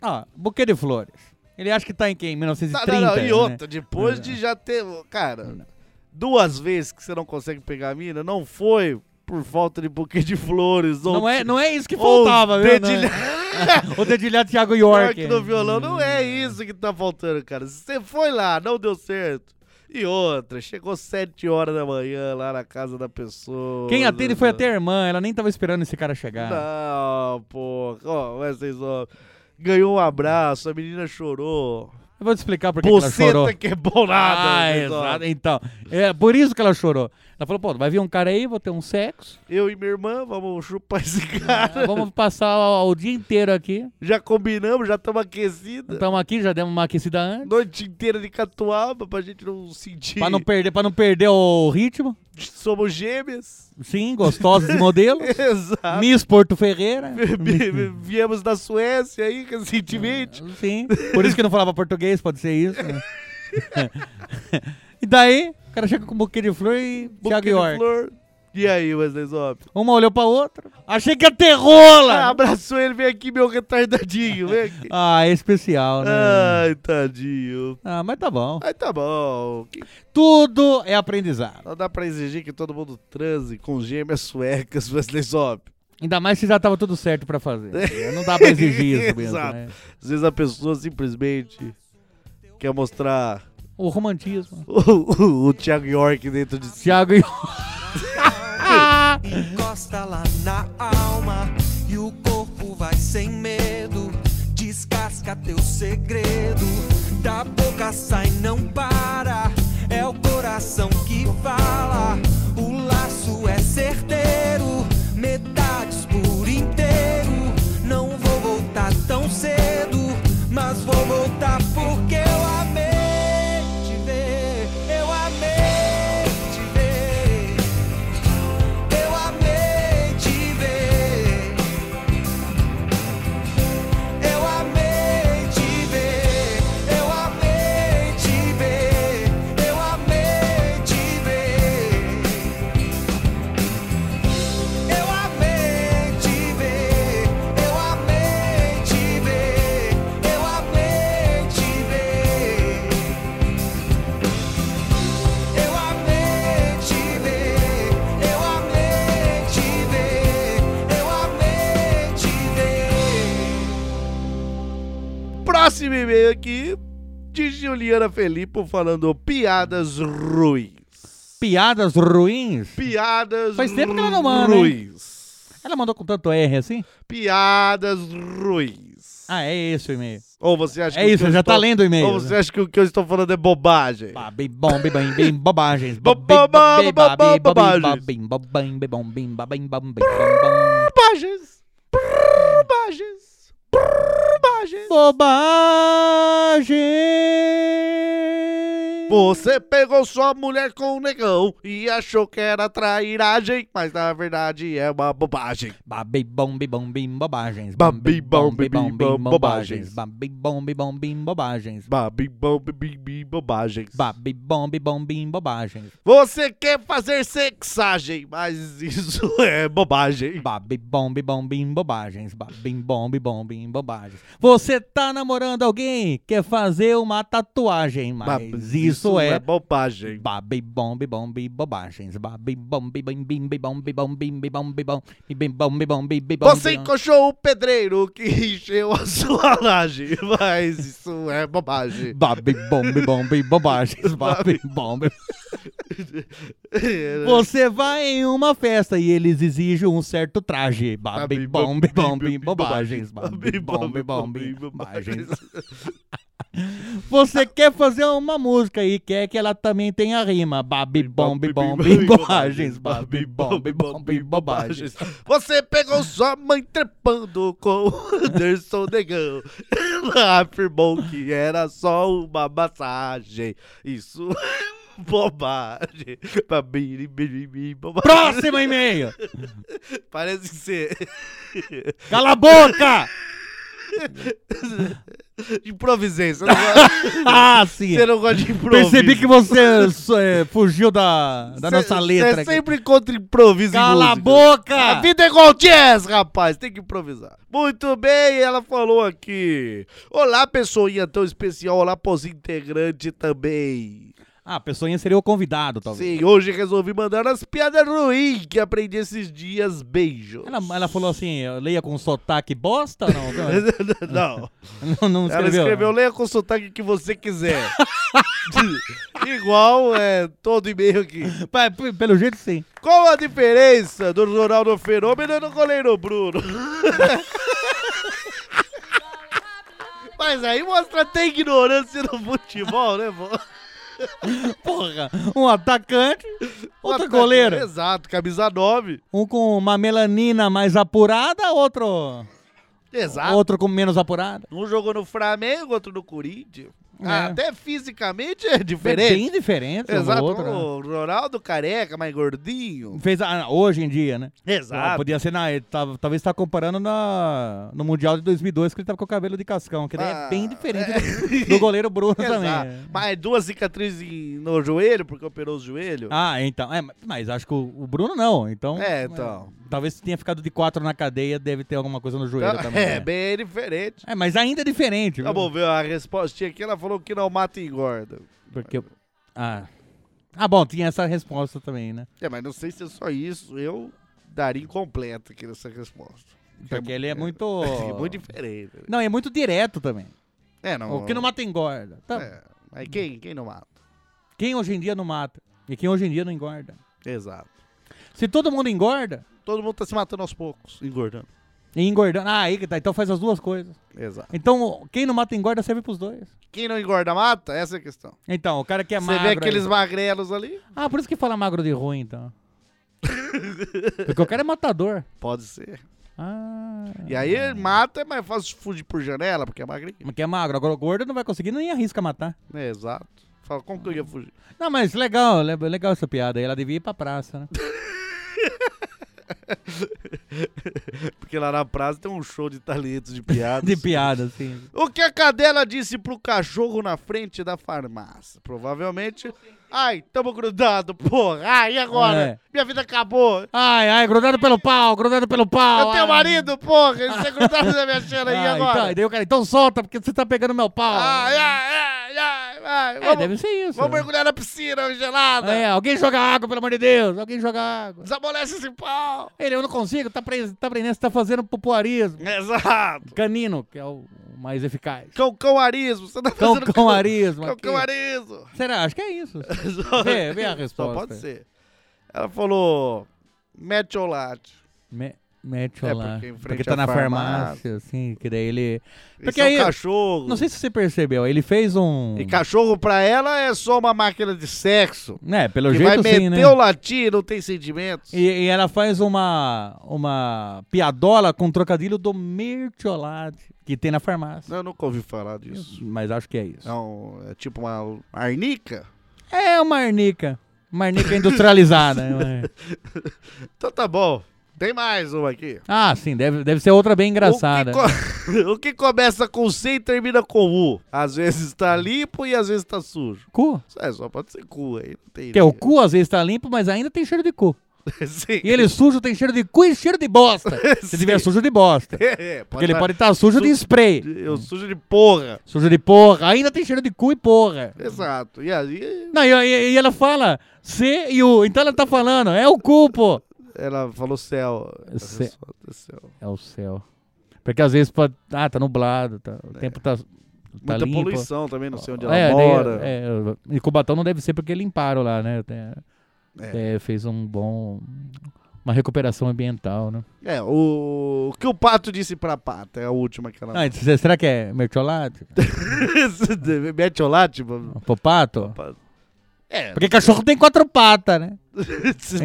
Ah, buquê de flores. Ele acha que tá em quem? Tá, 1930? não, não, e né? outra, depois de já ter. Cara, duas vezes que você não consegue pegar a mina, não foi por falta de buquê de flores. Ou Não é, não é isso que faltava, viu? dedilha- (laughs) o dedilhado Thiago York. York no violão. Não é isso que tá faltando, cara. Você foi lá, não deu certo. E outra, chegou sete horas da manhã lá na casa da pessoa. Quem atende foi até a irmã, ela nem tava esperando esse cara chegar. Não, pô. Ó, Wesley Zop. Ganhou um abraço, a menina chorou. Eu vou te explicar por que que ela chorou. Buceta que é bom nada. Ah, Zop. exato. Então, é por isso que ela chorou. Ela falou, pô, vai vir um cara aí, vou ter um sexo. Eu e minha irmã vamos chupar esse cara. Ah, (laughs) vamos passar o, o dia inteiro aqui. Já combinamos, já estamos aquecidos. Estamos aqui, já demos uma aquecida antes. Noite inteira de catuaba pra gente não sentir. Pra não perder, pra não perder o ritmo. Somos gêmeas. Sim, gostosos de modelos. (laughs) Exato. Miss Porto Ferreira. Vi- vi- Viemos da Suécia aí, recentemente. Sim. Por isso que não falava português, pode ser isso. né? (laughs) (laughs) e daí, o cara chega com um buquê de flor e Thiago de York. E aí, Wesley Zop? Uma olhou pra outra. Achei que ia ter rola! Ah, abraçou ele, vem aqui, meu retardadinho, vem aqui. Ah, é especial, né? Ai, tadinho. Ah, mas tá bom. Ai, tá bom. Que- Tudo é aprendizado. Não dá pra exigir que todo mundo transe com gêmeas suecas, Wesley Zop. Ainda mais se já tava tudo certo pra fazer. (laughs) Não dá pra exigir isso mesmo, Exato. né? Às vezes a pessoa simplesmente quer mostrar O romantismo. (laughs) o, o, o Thiago York dentro de si. Thiago e... Encosta lá na alma e o corpo vai sem medo. Descasca teu segredo. Da boca sai, não para. É o coração que fala. O laço é certeiro. Metades Juliana Felipe falando piadas ruins. Piadas ruins. Piadas Faz tempo que ela não manda, hein? ruins. Ela mandou com tanto R assim? Piadas ruins. Ah, é esse o e-mail. Ou você acha É que isso, que já tá estou- lendo o e-mail, Ou você né? acha que o que eu estou falando é bobagem? Babim, bom, bim, bim, bobagens. Babim, bobagens. bim, bim, bim, bam, Bobagens. Bobagens. Bobagens. Você pegou sua mulher com um negão e achou que era trairagem, mas na verdade é uma bobagem. Babi bom bi bom bim bobagens. Babi bom bi bom bim bim bobagens. bobagens. Babi bom bi bom bim bobagens. Babi bom bi bi bobagens. Babi bom bi bom bim bobagens. Você quer fazer sexagem, mas isso (laughs) é bobagem. Babi bom bi bom bim bobagens. Babim bom bi bom bim bobagens. Você tá namorando alguém? Quer fazer uma tatuagem, mas isso é bobagem. Babi bom bom bobagens. Babi bom bi bim bim bi bom bom bim bi bom bom bom bom bom. Você bom. encoxou o pedreiro que encheu a sua laje, (laughs) mas isso é bobagem. Babi bom bom bobagens. (laughs) Babi bom (laughs) Você vai em uma festa e eles exigem um certo traje. Babi bombe bombe bobagens. Babi bombe bombe bobagens. Você quer fazer uma música e quer que ela também tenha rima. Babi bombe bombe bobagens. Babi bombe bombe bobagens. Você pegou sua mãe trepando com o Anderson Negão. Ela afirmou que era só uma massagem. Isso é bobagem. Próximo e-mail. Parece que você. Cala a boca! Improvisei. Você não gosta, Ah, sim. você não gosta de improviso. Percebi que você é, fugiu da, da Cê- nossa letra. Você sempre encontra improviso em Cala a boca! A vida é igual jazz, rapaz. Tem que improvisar. Muito bem, ela falou aqui. Olá, pessoinha tão especial. Olá, pros integrantes também. Ah, a pessoa seria o convidado, talvez. Sim, hoje resolvi mandar as piadas ruins que aprendi esses dias. Beijos. Ela, ela falou assim, leia com sotaque bosta ou não? (laughs) Não. não, não Ela escreveu. escreveu, leia com sotaque que você quiser. (laughs) Igual é todo e-mail aqui. Pelo jeito, sim. Qual a diferença do Jornal do Fenômeno e do Goleiro Bruno? (laughs) Mas aí mostra até ignorância no futebol, né, pô? (laughs) Porra, um atacante, outro Ataque- goleiro. Exato, camisa 9. Um com uma melanina mais apurada, outro, Exato. outro com menos apurada. Um jogou no Flamengo, outro no Corinthians. Ah, É. Até fisicamente é É diferente. bem diferente Exato. outro, né? O Ronaldo careca, mais gordinho. Fez a- hoje em dia, né? Exato. Podia ser na. tava- talvez tá comparando na, no Mundial de 2002, que ele tava com o cabelo de cascão, que daí Ah, é bem diferente do, do goleiro Bruno (laughs) também. Exato. Mas duas cicatrizes no joelho, porque operou os joelhos. Ah, então. É, mas acho que o, o Bruno não. Então. É, então. Talvez tenha ficado de quatro na cadeia, deve ter alguma coisa no joelho Então, também. (laughs) é, né? bem diferente. É, mas ainda é diferente. viu? Vamos ver a respostinha aqui. Ela falou que não mata e engorda. Porque. eu- Ah. Ah, bom, tinha essa resposta também, né? É, mas não sei se é só isso. Eu daria incompleto aqui nessa resposta. Porque ele é muito. (laughs) É muito diferente. Não, é muito direto também. É, não. O que não mata engorda. Tá. É, mas quem, quem não mata? Quem hoje em dia não mata? E quem hoje em dia não engorda? Exato. Se todo mundo engorda, Todo mundo tá se matando aos poucos, engordando. E engordando. Ah, aí que tá. Então faz as duas coisas. Exato. Então, quem não mata engorda serve pros dois. Quem não engorda mata? Essa é a questão. Então, o cara que é Você magro. vê aqueles aí- magrelos ali? Ah, por isso que fala magro de ruim, então. (laughs) Porque o cara é matador. Pode ser. Ah. E aí ele mata, mas faz fugir por janela, porque é magrinho. Porque é magro. Agora o gordo não vai conseguir nem arrisca matar. É, exato. Fala, como que eu ia fugir? Não, mas legal, le- legal essa piada aí. Ela devia ir pra praça, né? (laughs) (laughs) Porque lá na praça tem um show de talentos de (laughs) piadas. De piada, assim. O que a cadela disse pro cachorro na frente da farmácia? Provavelmente. Ai, tamo grudado, porra. Ai, e agora? É. Minha vida acabou. Ai, ai, grudado pelo pau, grudado pelo pau. Eu tenho ai. marido, porra. Você é grudado na minha cheira aí (laughs) Ah, agora. Então, e daí o cara, então solta, porque você tá pegando meu pau. Ai, ai, ai, ai, é, Vamos, deve ser isso. vamos mergulhar na piscina gelada. É, alguém joga água, pelo amor de Deus. Alguém joga água. Desamolece esse pau. Ele, eu não consigo, tá, pre... tá aprendendo, você tá fazendo popuarismo. Exato. Canino, que é o mais eficaz. Cão, cãoarismo. Você tá Cão, fazendo cãoarismo. Cão, cãoarismo. Será? Acho que é isso. (laughs) Só- Vê, vê a Só resposta. pode ser. Ela falou, mete ou late. Me... Mete É, lá. porque Porque, tá na farmácia. farmácia, assim, que daí ele... Porque é aí- um cachorro. Não sei se você percebeu, ele fez um... E cachorro pra ela é só uma máquina de sexo. É, pelo que jeito vai sim, meter né? o latir, não tem sentimentos. E, e ela faz uma, uma piadola com trocadilho do mertiolate que tem na farmácia. Eu nunca ouvi falar disso. Mas acho que é isso. É, um- é tipo uma arnica? É uma arnica. Uma arnica industrializada. (laughs) né? Então tá bom. Tem mais uma aqui. ah, sim, deve, deve ser outra bem engraçada. O que, co- (laughs) o que começa com C e termina com U? Às vezes tá limpo e às vezes tá sujo. Cu. É, só pode ser cu aí. Não tem Que é o cu às vezes tá limpo, mas ainda tem cheiro de cu. (laughs) Sim. E ele sujo tem cheiro de cu e cheiro de bosta. (laughs) Se tiver sujo de bosta. É, Porque ele tá- pode estar sujo de Su- spray. Eu sujo de porra. Sujo de porra. Ainda tem cheiro de cu e porra. Exato. E aí Não, e, e- e ela fala C e U. Então ela tá falando, é o cu, pô. Ela falou céu. Cé- É céu. É o céu. Porque às vezes pode. Ah, tá nublado, tá, o tempo tá. tá Muita limpo. poluição também, não sei onde ela É, daí, mora. é, e Cubatão não deve ser porque limparam lá, né? É. é, fez um bom. Uma recuperação ambiental, né? É, o... o que o pato disse pra pata é a última que ela. Ah, será que é mertiolate? Mete o lá, tipo. Pro pato? É, Porque cachorro tem quatro patas, né?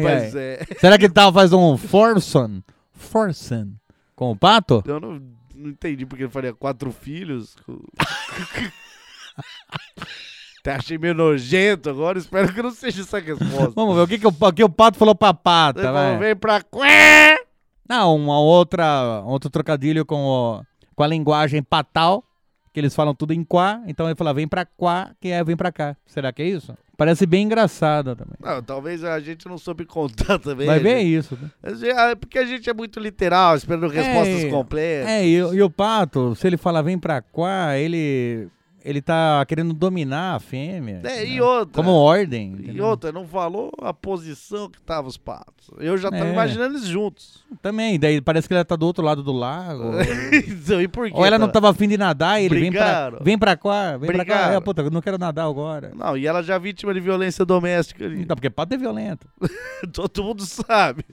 Mas é. Será que ele tava fazendo um forson? Forson? Com o pato? Eu não, não entendi porque ele faria quatro filhos. (laughs) Até achei meio nojento agora, espero que não seja essa resposta. Vamos ver o que, que, o, que o pato falou pra pata, vai. vem pra quê? Não, uma outra, outro trocadilho com, o, com a linguagem patal, que eles falam tudo em quá, então ele fala vem pra quá, que é vem pra cá. Será que é isso? Parece bem engraçado também. Não, talvez a gente não soube contar (laughs) também. Vai ver gente. isso. né? Ah, Porque a gente é muito literal, esperando respostas É, completas. É, e, o- e o pato, se ele falar vem pra quá, ele, ele tá querendo dominar a fêmea. É, e né? outra. Como ordem. E entendeu? outra, não falou a posição que tava os patos. Eu já tava É. imaginando eles juntos. Também, daí parece que ela tá do outro lado do lago. (laughs) Então, e por quê? Ou ela não tava afim de nadar e ele vem pra, Brigaram. vem pra cá, vem pra cá. Brigaram. É, puta, eu não quero nadar agora. Não, e ela já é vítima de violência doméstica ali. Então, porque pato é violento. (laughs) Todo mundo sabe.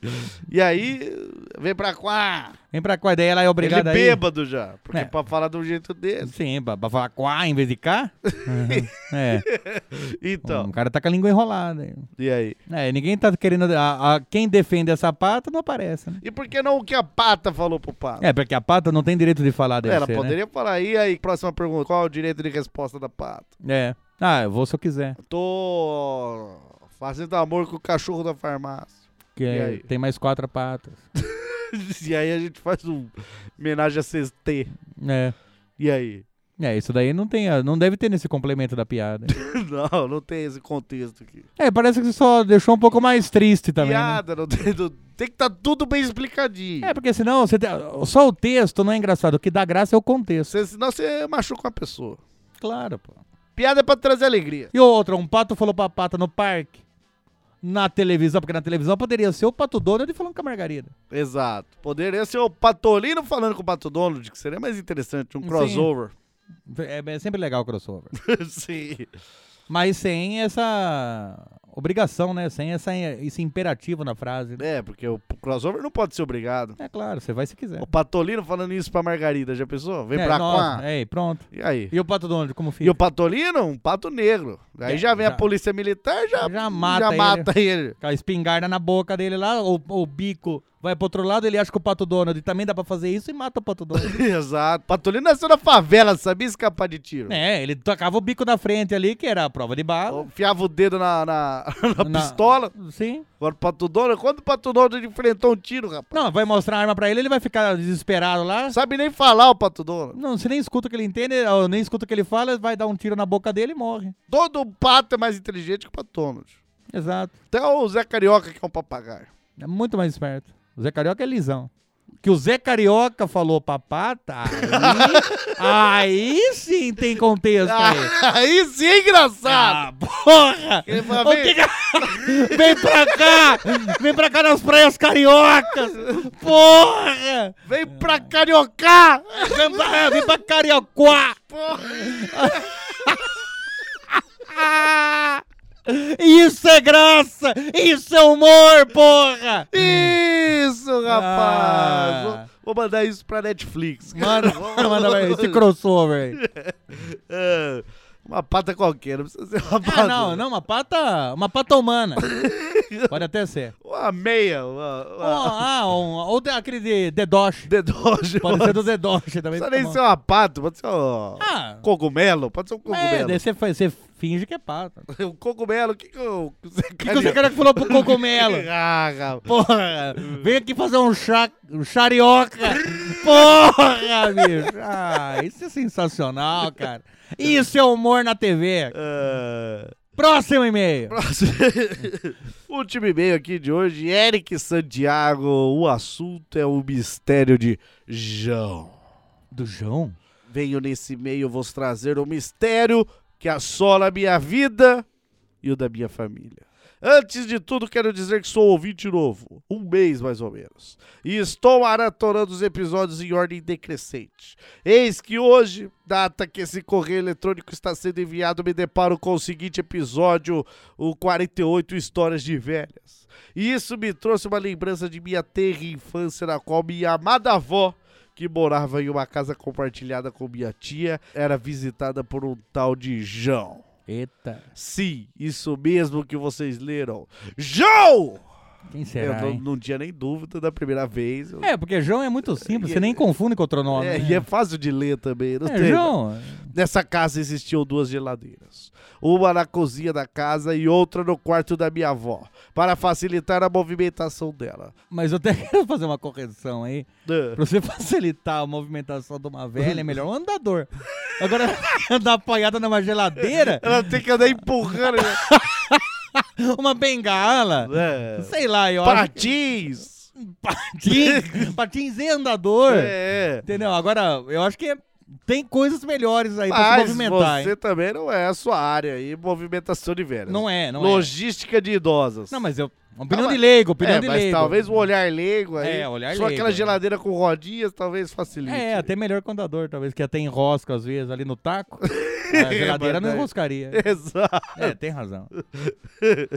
E aí, vem pra cá. Vem pra cá, daí ela é obrigada Ele aí. bêbado já. Porque É. pra falar de um jeito desse. Sim, pra, pra falar quá em vez de cá. Uhum. (laughs) É. Então, O cara tá com a língua enrolada. aí. e aí? É, ninguém tá querendo. A, a- quem defende essa pata não aparece, né? E por que não o que a pata falou pro pato? É, porque a pata não tem direito de falar deve Ela ser, né? poderia falar. E aí, próxima pergunta. Qual é o direito de resposta da pata? É. Ah, eu vou se eu quiser. Tô fazendo amor com o cachorro da farmácia. Que é- aí? tem mais quatro patas. (laughs) e aí a gente faz um homenagem a CST. É. E aí? É, isso daí não tem, não deve ter nesse complemento da piada. (laughs) Não, não tem esse contexto aqui. É, parece que você só deixou um pouco mais triste também. né? Piada, não tem, não- tem que estar tudo bem explicadinho. É, porque senão você tem- só o texto não é engraçado. O que dá graça é o contexto. Você- senão você machuca uma pessoa. Claro, pô. Piada é pra trazer alegria. E outra, um pato falou pra pata no parque. Na televisão, porque na televisão poderia ser o Pato Donald falando com a Margarida. Exato. Poderia ser o Patolino falando com o Pato Donald, que seria mais interessante, um crossover. É, é sempre legal o crossover. (laughs) Sim. Mas sem essa obrigação, né? Sem essa, esse imperativo na frase. É, porque o crossover não pode ser obrigado. É claro, você vai se quiser. O Patolino falando isso pra Margarida, já pensou? Vem é, pra cá. É, pronto. E aí? E o Pato Donald, como fica? E o Patolino, um pato negro. Aí É, já vem a já- polícia militar, já, já mata já ele. mata ele. Com a espingarda na boca dele lá, o, o bico vai pro outro lado, ele acha que o Pato Donald também dá pra fazer isso e mata o Pato Donald. (laughs) Exato. Patolino nasceu na favela, sabia escapar de tiro. é, ele tocava o bico da frente ali, que era a prova de bala. Enfiava o dedo na, na, (laughs) na Na- pistola. Sim. Agora o Pato Donald, quando o Pato Donald enfrentou um tiro, rapaz? Não, vai mostrar a arma pra ele, ele vai ficar desesperado lá. Sabe nem falar o Pato Donald. Não, você nem escuta o que ele entende, ou nem escuta o que ele fala, vai dar um tiro na boca dele e morre. Todo pato é mais inteligente que o Pato Donald. Exato. Até o Zé Carioca, que é um papagaio. É muito mais esperto. O Zé Carioca é lisão. Que o Zé Carioca falou pra pata, aí, (laughs) aí sim tem contexto aí. Aí sim é engraçado. Ah, porra! Ele fala, vem- que (laughs) Vem pra cá! Vem pra cá nas praias cariocas! Porra! Vem pra cariocar! Vem pra, vem pra Carioquá! (laughs) Isso é graça! Isso é humor, porra! Isso, rapaz! Ah. Vou, vou mandar isso pra Netflix. Manda, (laughs) manda pra esse crossover aí. (laughs) É, uma pata qualquer, não precisa ser uma (laughs) pata. Ah, não, não, uma pata. Uma pata humana. (laughs) Pode até ser. Uma meia, uma, Ou, uma ah, um, ou de- aquele de Dedoche. dedoche. Pode ser do Dedoche também. Não precisa nem ser uma pata, pode ser um Ah, cogumelo, pode ser um é, cogumelo. daí você, finge que é pata. O (laughs) Um cogumelo, o que que o que você que, que você quer que falou pro cogumelo? Ah, rapaz. Porra, vem aqui fazer um, chá, um charioca. Porra, bicho. Ah, isso é sensacional, cara. Isso é humor na TV. Ah, Próximo e-mail. próximo. (laughs) Último e-mail aqui de hoje, Eric Santiago. O assunto é o mistério de João. Do João? Venho nesse e-mail vos trazer um mistério que assola a minha vida e o da minha família. Antes de tudo, quero dizer que sou ouvinte novo, um mês mais ou menos, e estou maratonando os episódios em ordem decrescente. Eis que hoje, data que esse correio eletrônico está sendo enviado, me deparo com o seguinte episódio, o 48 Histórias de Velhas. E isso me trouxe uma lembrança de minha terra infância, na qual minha amada avó que morava em uma casa compartilhada com minha tia, era visitada por um tal de João. Eita. Sim, isso mesmo que vocês leram. João! Quem Eu será, não, hein? não tinha nem dúvida da primeira vez. Eu- É, porque João é muito simples, você nem confunde com outro nome. É, né? e é fácil de ler também, não É, tem? João. Nessa casa existiam duas geladeiras. Uma na cozinha da casa e outra no quarto da minha avó, para facilitar a movimentação dela. Mas eu até (laughs) quero fazer uma correção aí. Ah, Pra você (laughs) facilitar a movimentação de uma velha, é melhor um andador. (laughs) Agora, andar apoiada numa geladeira, Ela tem que andar empurrando. Né? (laughs) uma bengala, É. sei lá, eu acho (laughs) Patins! patins, patins e andador. É. Entendeu? Agora, eu acho que tem coisas melhores aí pra se Mas movimentar, você hein? também não é a sua área aí, movimentação de velhas. Não é, não é. Logística de idosas. Não, mas eu. Opinião Ah, de mas- leigo, opinião é, de mas leigo. talvez um olhar leigo aí. É, olhar Só leigo, aquela é. geladeira com rodinhas talvez facilite. É, até melhor que o andador, talvez, que até enrosca às vezes ali no taco. (laughs) A (laughs) geladeira não daí- enroscaria. Exato. É, tem razão.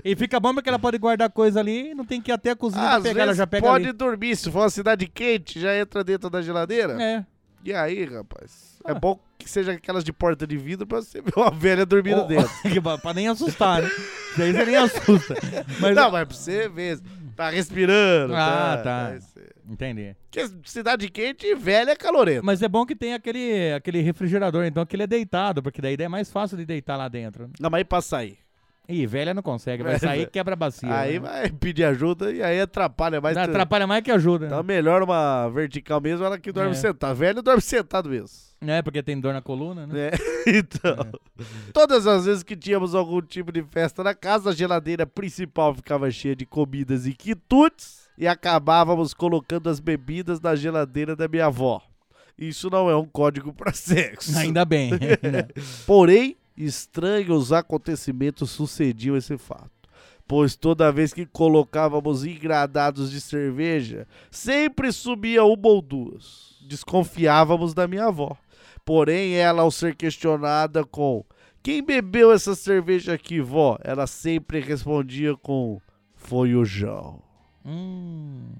E fica bom porque ela pode guardar coisa ali e não tem que ir até a cozinha pra Às pegar, ela já pega pode ali. dormir, se for uma cidade quente, já entra dentro da geladeira. É. E aí, rapaz? É Ah. bom que seja aquelas de porta de vidro pra você ver uma velha dormindo Ó, dentro. (laughs) pra nem assustar, né? Isso aí você nem assusta. (laughs) Mas, Não, mas pra você ver, tá respirando. Ah, tá. ser. Entendi. Porque cidade quente e velha é calorenta. Mas é bom que tem aquele, aquele refrigerador, então, que ele é deitado, porque daí é mais fácil de deitar lá dentro. Não, mas aí pra sair. Ih, velha não consegue, vai (laughs) É, sair velho. quebra a bacia. Aí né? vai pedir ajuda e aí atrapalha mais. Tudo. Atrapalha mais que ajuda. Então melhor uma vertical mesmo, ela que dorme É. sentado. Velho dorme sentado mesmo. É, porque tem dor na coluna, né? né? (laughs) Então, todas as vezes que tínhamos algum tipo de festa na casa, a geladeira principal ficava cheia de comidas e quitutes e acabávamos colocando as bebidas na geladeira da minha avó. Isso não é um código para (laughs) sexo. Ainda bem. Porém, estranhos acontecimentos sucediam esse fato. Pois toda vez que colocávamos engradados de cerveja, sempre subia uma ou duas. Desconfiávamos da minha avó. Porém, ela, ao ser questionada com quem bebeu essa cerveja aqui, vó? Ela sempre respondia com foi o João. Hum.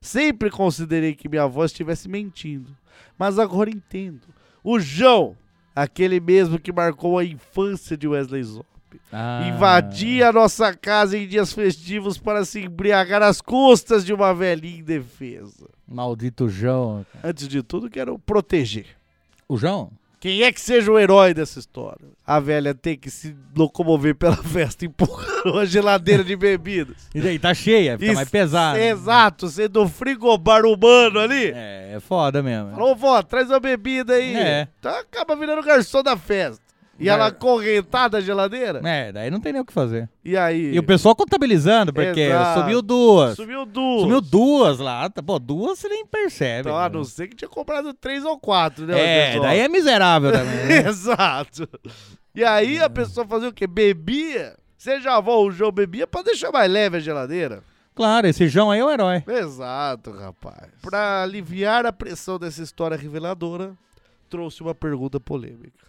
Sempre considerei que minha avó estivesse mentindo. Mas agora entendo. O João, aquele mesmo que marcou a infância de Wesley Zop, Ah. invadia a nossa casa em dias festivos para se embriagar às custas de uma velhinha indefesa. Maldito João. Antes de tudo, quero proteger. O João? Quem é que seja o herói dessa história? A velha tem que se locomover pela (laughs) festa empurrando a geladeira de bebidas. E daí, tá cheia, fica mais Isso- pesado. Exato, sendo o frigobar humano ali. É, é foda mesmo. Falou, vó, traz uma bebida aí. É. Então acaba virando garçom da festa. E ela acorrentada a geladeira. É, daí não tem nem o que fazer. E aí? E o pessoal contabilizando, porque Exato. subiu duas. Sumiu duas. Sumiu duas lá. Tá- Pô, duas você nem percebe. Então, a não ser que tinha comprado três ou quatro, né? é, pessoal? daí é miserável (laughs) também. né? Exato. E aí a pessoa fazia o quê? Bebia. Seja a avó ou o João bebia pra deixar mais leve a geladeira. claro, esse João aí é o herói. Exato, rapaz. Pra aliviar a pressão dessa história reveladora, trouxe uma pergunta polêmica,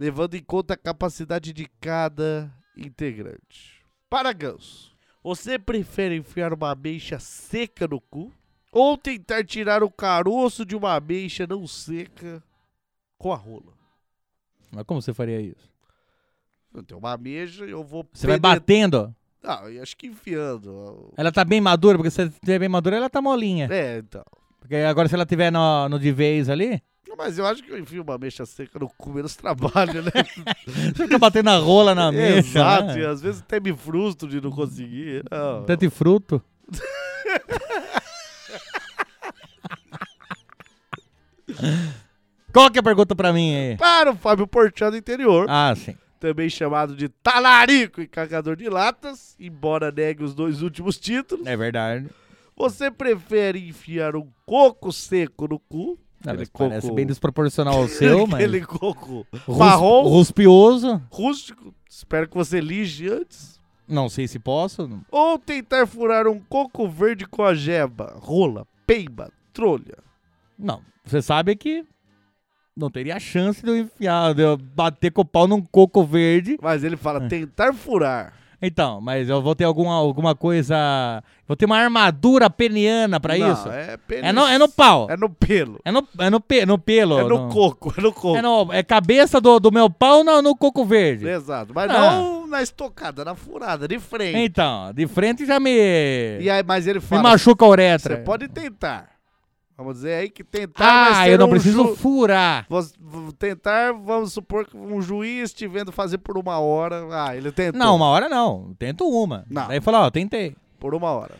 levando em conta a capacidade de cada integrante. Para Ganso, você prefere enfiar uma ameixa seca no cu ou tentar tirar o caroço de uma ameixa não seca com a rola? Mas como você faria isso? Eu tenho uma ameixa e eu vou... Você vai batendo? Não, eu acho que enfiando. Ela tá bem madura, porque se ela tiver bem madura, ela tá molinha. É, então. Porque agora se ela tiver no, no de vez ali, Mas eu acho que eu enfio uma ameixa seca no cu menos trabalho, né? (laughs) você fica batendo a rola na mesa. Exato, e né? às vezes até me frustro de não conseguir. Não. Tanto e fruto. (laughs) Qual que é a pergunta pra mim aí? Para o Fábio Porchat do interior, Ah, sim. também chamado de talarico e cagador de latas, embora negue os dois últimos títulos, É verdade. você prefere enfiar um coco seco no cu? Não, mas parece coco- bem desproporcional ao seu, (laughs) mas... Aquele coco Rus- marrom, Ruspioso. rústico, espero que você lige antes. Não sei se posso. Ou tentar furar um coco verde com a jeba, rola, peiba, trolha. Não. Você sabe que não teria chance de eu enfiar, de eu bater com o pau num coco verde. Mas ele fala tentar furar. Então, mas eu vou ter alguma, alguma coisa. Vou ter uma armadura peniana pra Não, isso? É, pênis- É no, é no pau. É no pelo. É no, é no, pe, no pelo. É no coco, é no coco. É, no, é cabeça do, do meu pau no, no coco verde. Exato. Mas Ah. não na estocada, na furada, de frente. Então, de frente já me. E aí, mas ele me fala. machuca a uretra. Você pode tentar. Vamos dizer aí que tentar Ah, eu não um preciso ju- furar. Tentar, vamos supor que um juiz te vendo fazer por uma hora. Ah, ele tentou. Não, uma hora não. Tento uma. Não. Daí fala, ó, tentei. Por uma hora.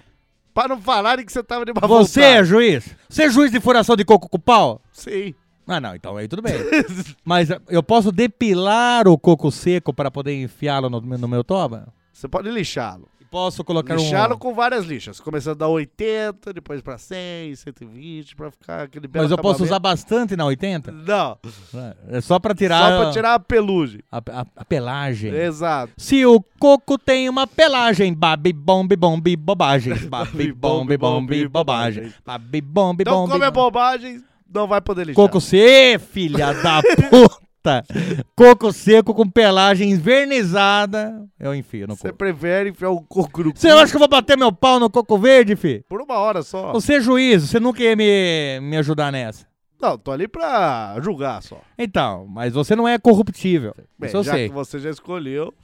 Pra não falarem que você tava de má Você é vontade. juiz? Você é juiz de furação de coco com pau? Sim. Ah, não, então aí tudo bem. (laughs) Mas eu posso depilar o coco seco para poder enfiá-lo no, no meu toba? Você pode lixá-lo. Posso colocar Lixá-lo um... com várias lixas. Começando da 80, depois pra 100, 120, pra ficar aquele belo Mas eu posso usar bastante na 80? Não, É só pra tirar, só pra tirar a pelugem. a, a- a pelagem. Exato. Se o coco tem uma pelagem, babi bombe bombe bobagens, (laughs) babi bombe bombe bobagem, babi bombe Então, bombe. como é bo- bobagem, não vai poder lixar. Coco C, filha da puta. (laughs) Puta. Coco seco com pelagem invernizada. Eu enfio no Você coco. prefere enfiar um coco no Você cu acha que eu vou bater meu pau no coco verde, fi? por uma hora só? Você é juiz, você nunca ia me, me ajudar nessa. Não, tô ali pra julgar só. Então, mas você não é corruptível. Bem, Isso eu já sei. que você já escolheu,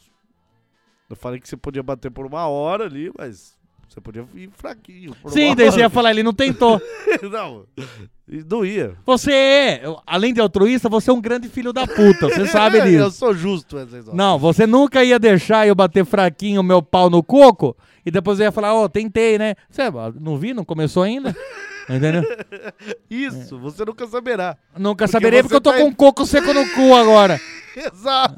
eu falei que você podia bater por uma hora ali, mas você podia ir fraquinho. Sim, daí você ia falar, ele não tentou. (laughs) não, não ia. Você é, além de altruísta, você é um grande filho da puta, você (laughs) sabe Eu disso. sou justo. Não, você nunca ia deixar eu bater fraquinho meu pau no coco e depois eu ia falar, ó, tentei, né? Você não vi, não começou ainda? (laughs) Entendeu? Isso, você nunca saberá. Nunca Porque saberei porque eu tô tá com um coco seco no cu agora. Exato.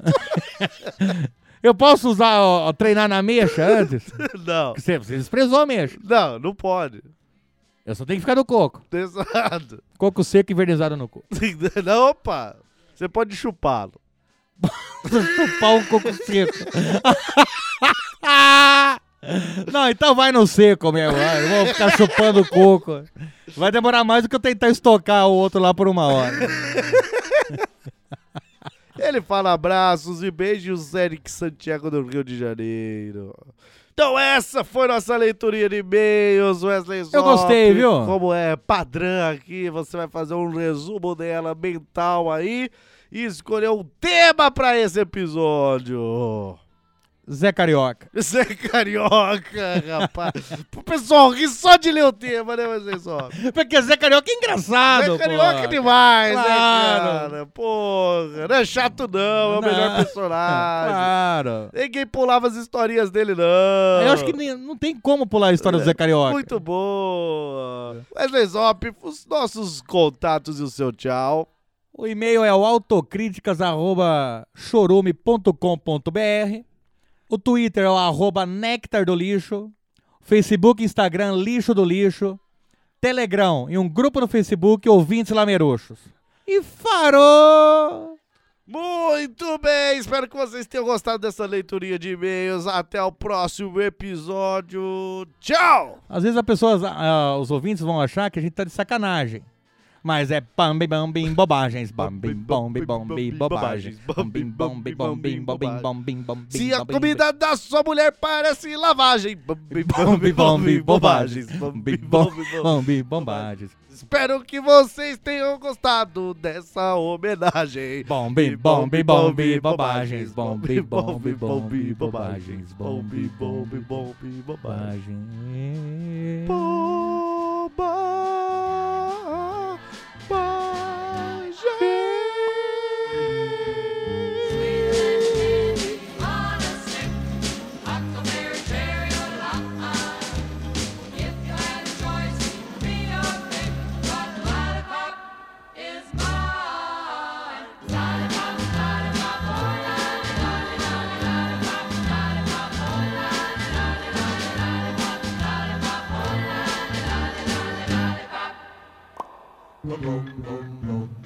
Eu posso usar, ó, treinar na mecha antes? (laughs) não, Você, você desprezou a mecha. não, não pode. Eu só tenho que ficar no coco. Exato. Coco seco invernizado no cu. Não, opa, você pode chupá-lo. (laughs) Chupar um coco seco. (laughs) Não, então vai no seco mesmo. Eu vou ficar chupando coco. Vai demorar mais do que eu tentar estocar o outro lá por uma hora. Ele fala abraços e beijos, Eric Santiago do Rio de Janeiro. Então essa foi nossa leiturinha de e-mails, Wesley Zop. gostei, viu? Como é padrão aqui, você vai fazer um resumo dela mental aí e escolher um tema pra esse episódio. Zé Carioca. (laughs) Você é carioca, rapaz. Pro pessoal rir só de ler o tema, né, Wesley Zop? Porque Zé Carioca é engraçado, Você é carioca pô. demais, Claro. né, cara? Porra, não é chato não, é o melhor Não. personagem. Claro. Ninguém pulava as historinhas dele, não. Eu acho que nem- não tem como pular a história do Zé Carioca. Muito boa. Wesley Zop, os nossos contatos e o seu tchau. O e-mail é o autocríticas.chorume.com.br. O Twitter é o arroba Nectar do Lixo. Facebook e Instagram Lixo do Lixo. Telegram e um grupo no Facebook Ouvintes Lameruxos. E farou! Muito bem, espero que vocês tenham gostado dessa leiturinha de e-mails. Até o próximo episódio. Tchau! Às vezes as pessoas, ah, os ouvintes vão achar que a gente tá de sacanagem. Mas é bambi bambi bobagens, bambi bombi bombi bobagens, bambi bombi bombi bombi bombi bombi. Se a comida da sua mulher parece lavagem. Bambi, bombi bombi bobagens, Bambi, bombi bombi bobagens. Espero que vocês tenham gostado dessa homenagem. Bombi bombi bombi bobagens, bombi bombi bombi bobagens, bombi bombi bombi bobagens. Huckleberry boom, boom, boom.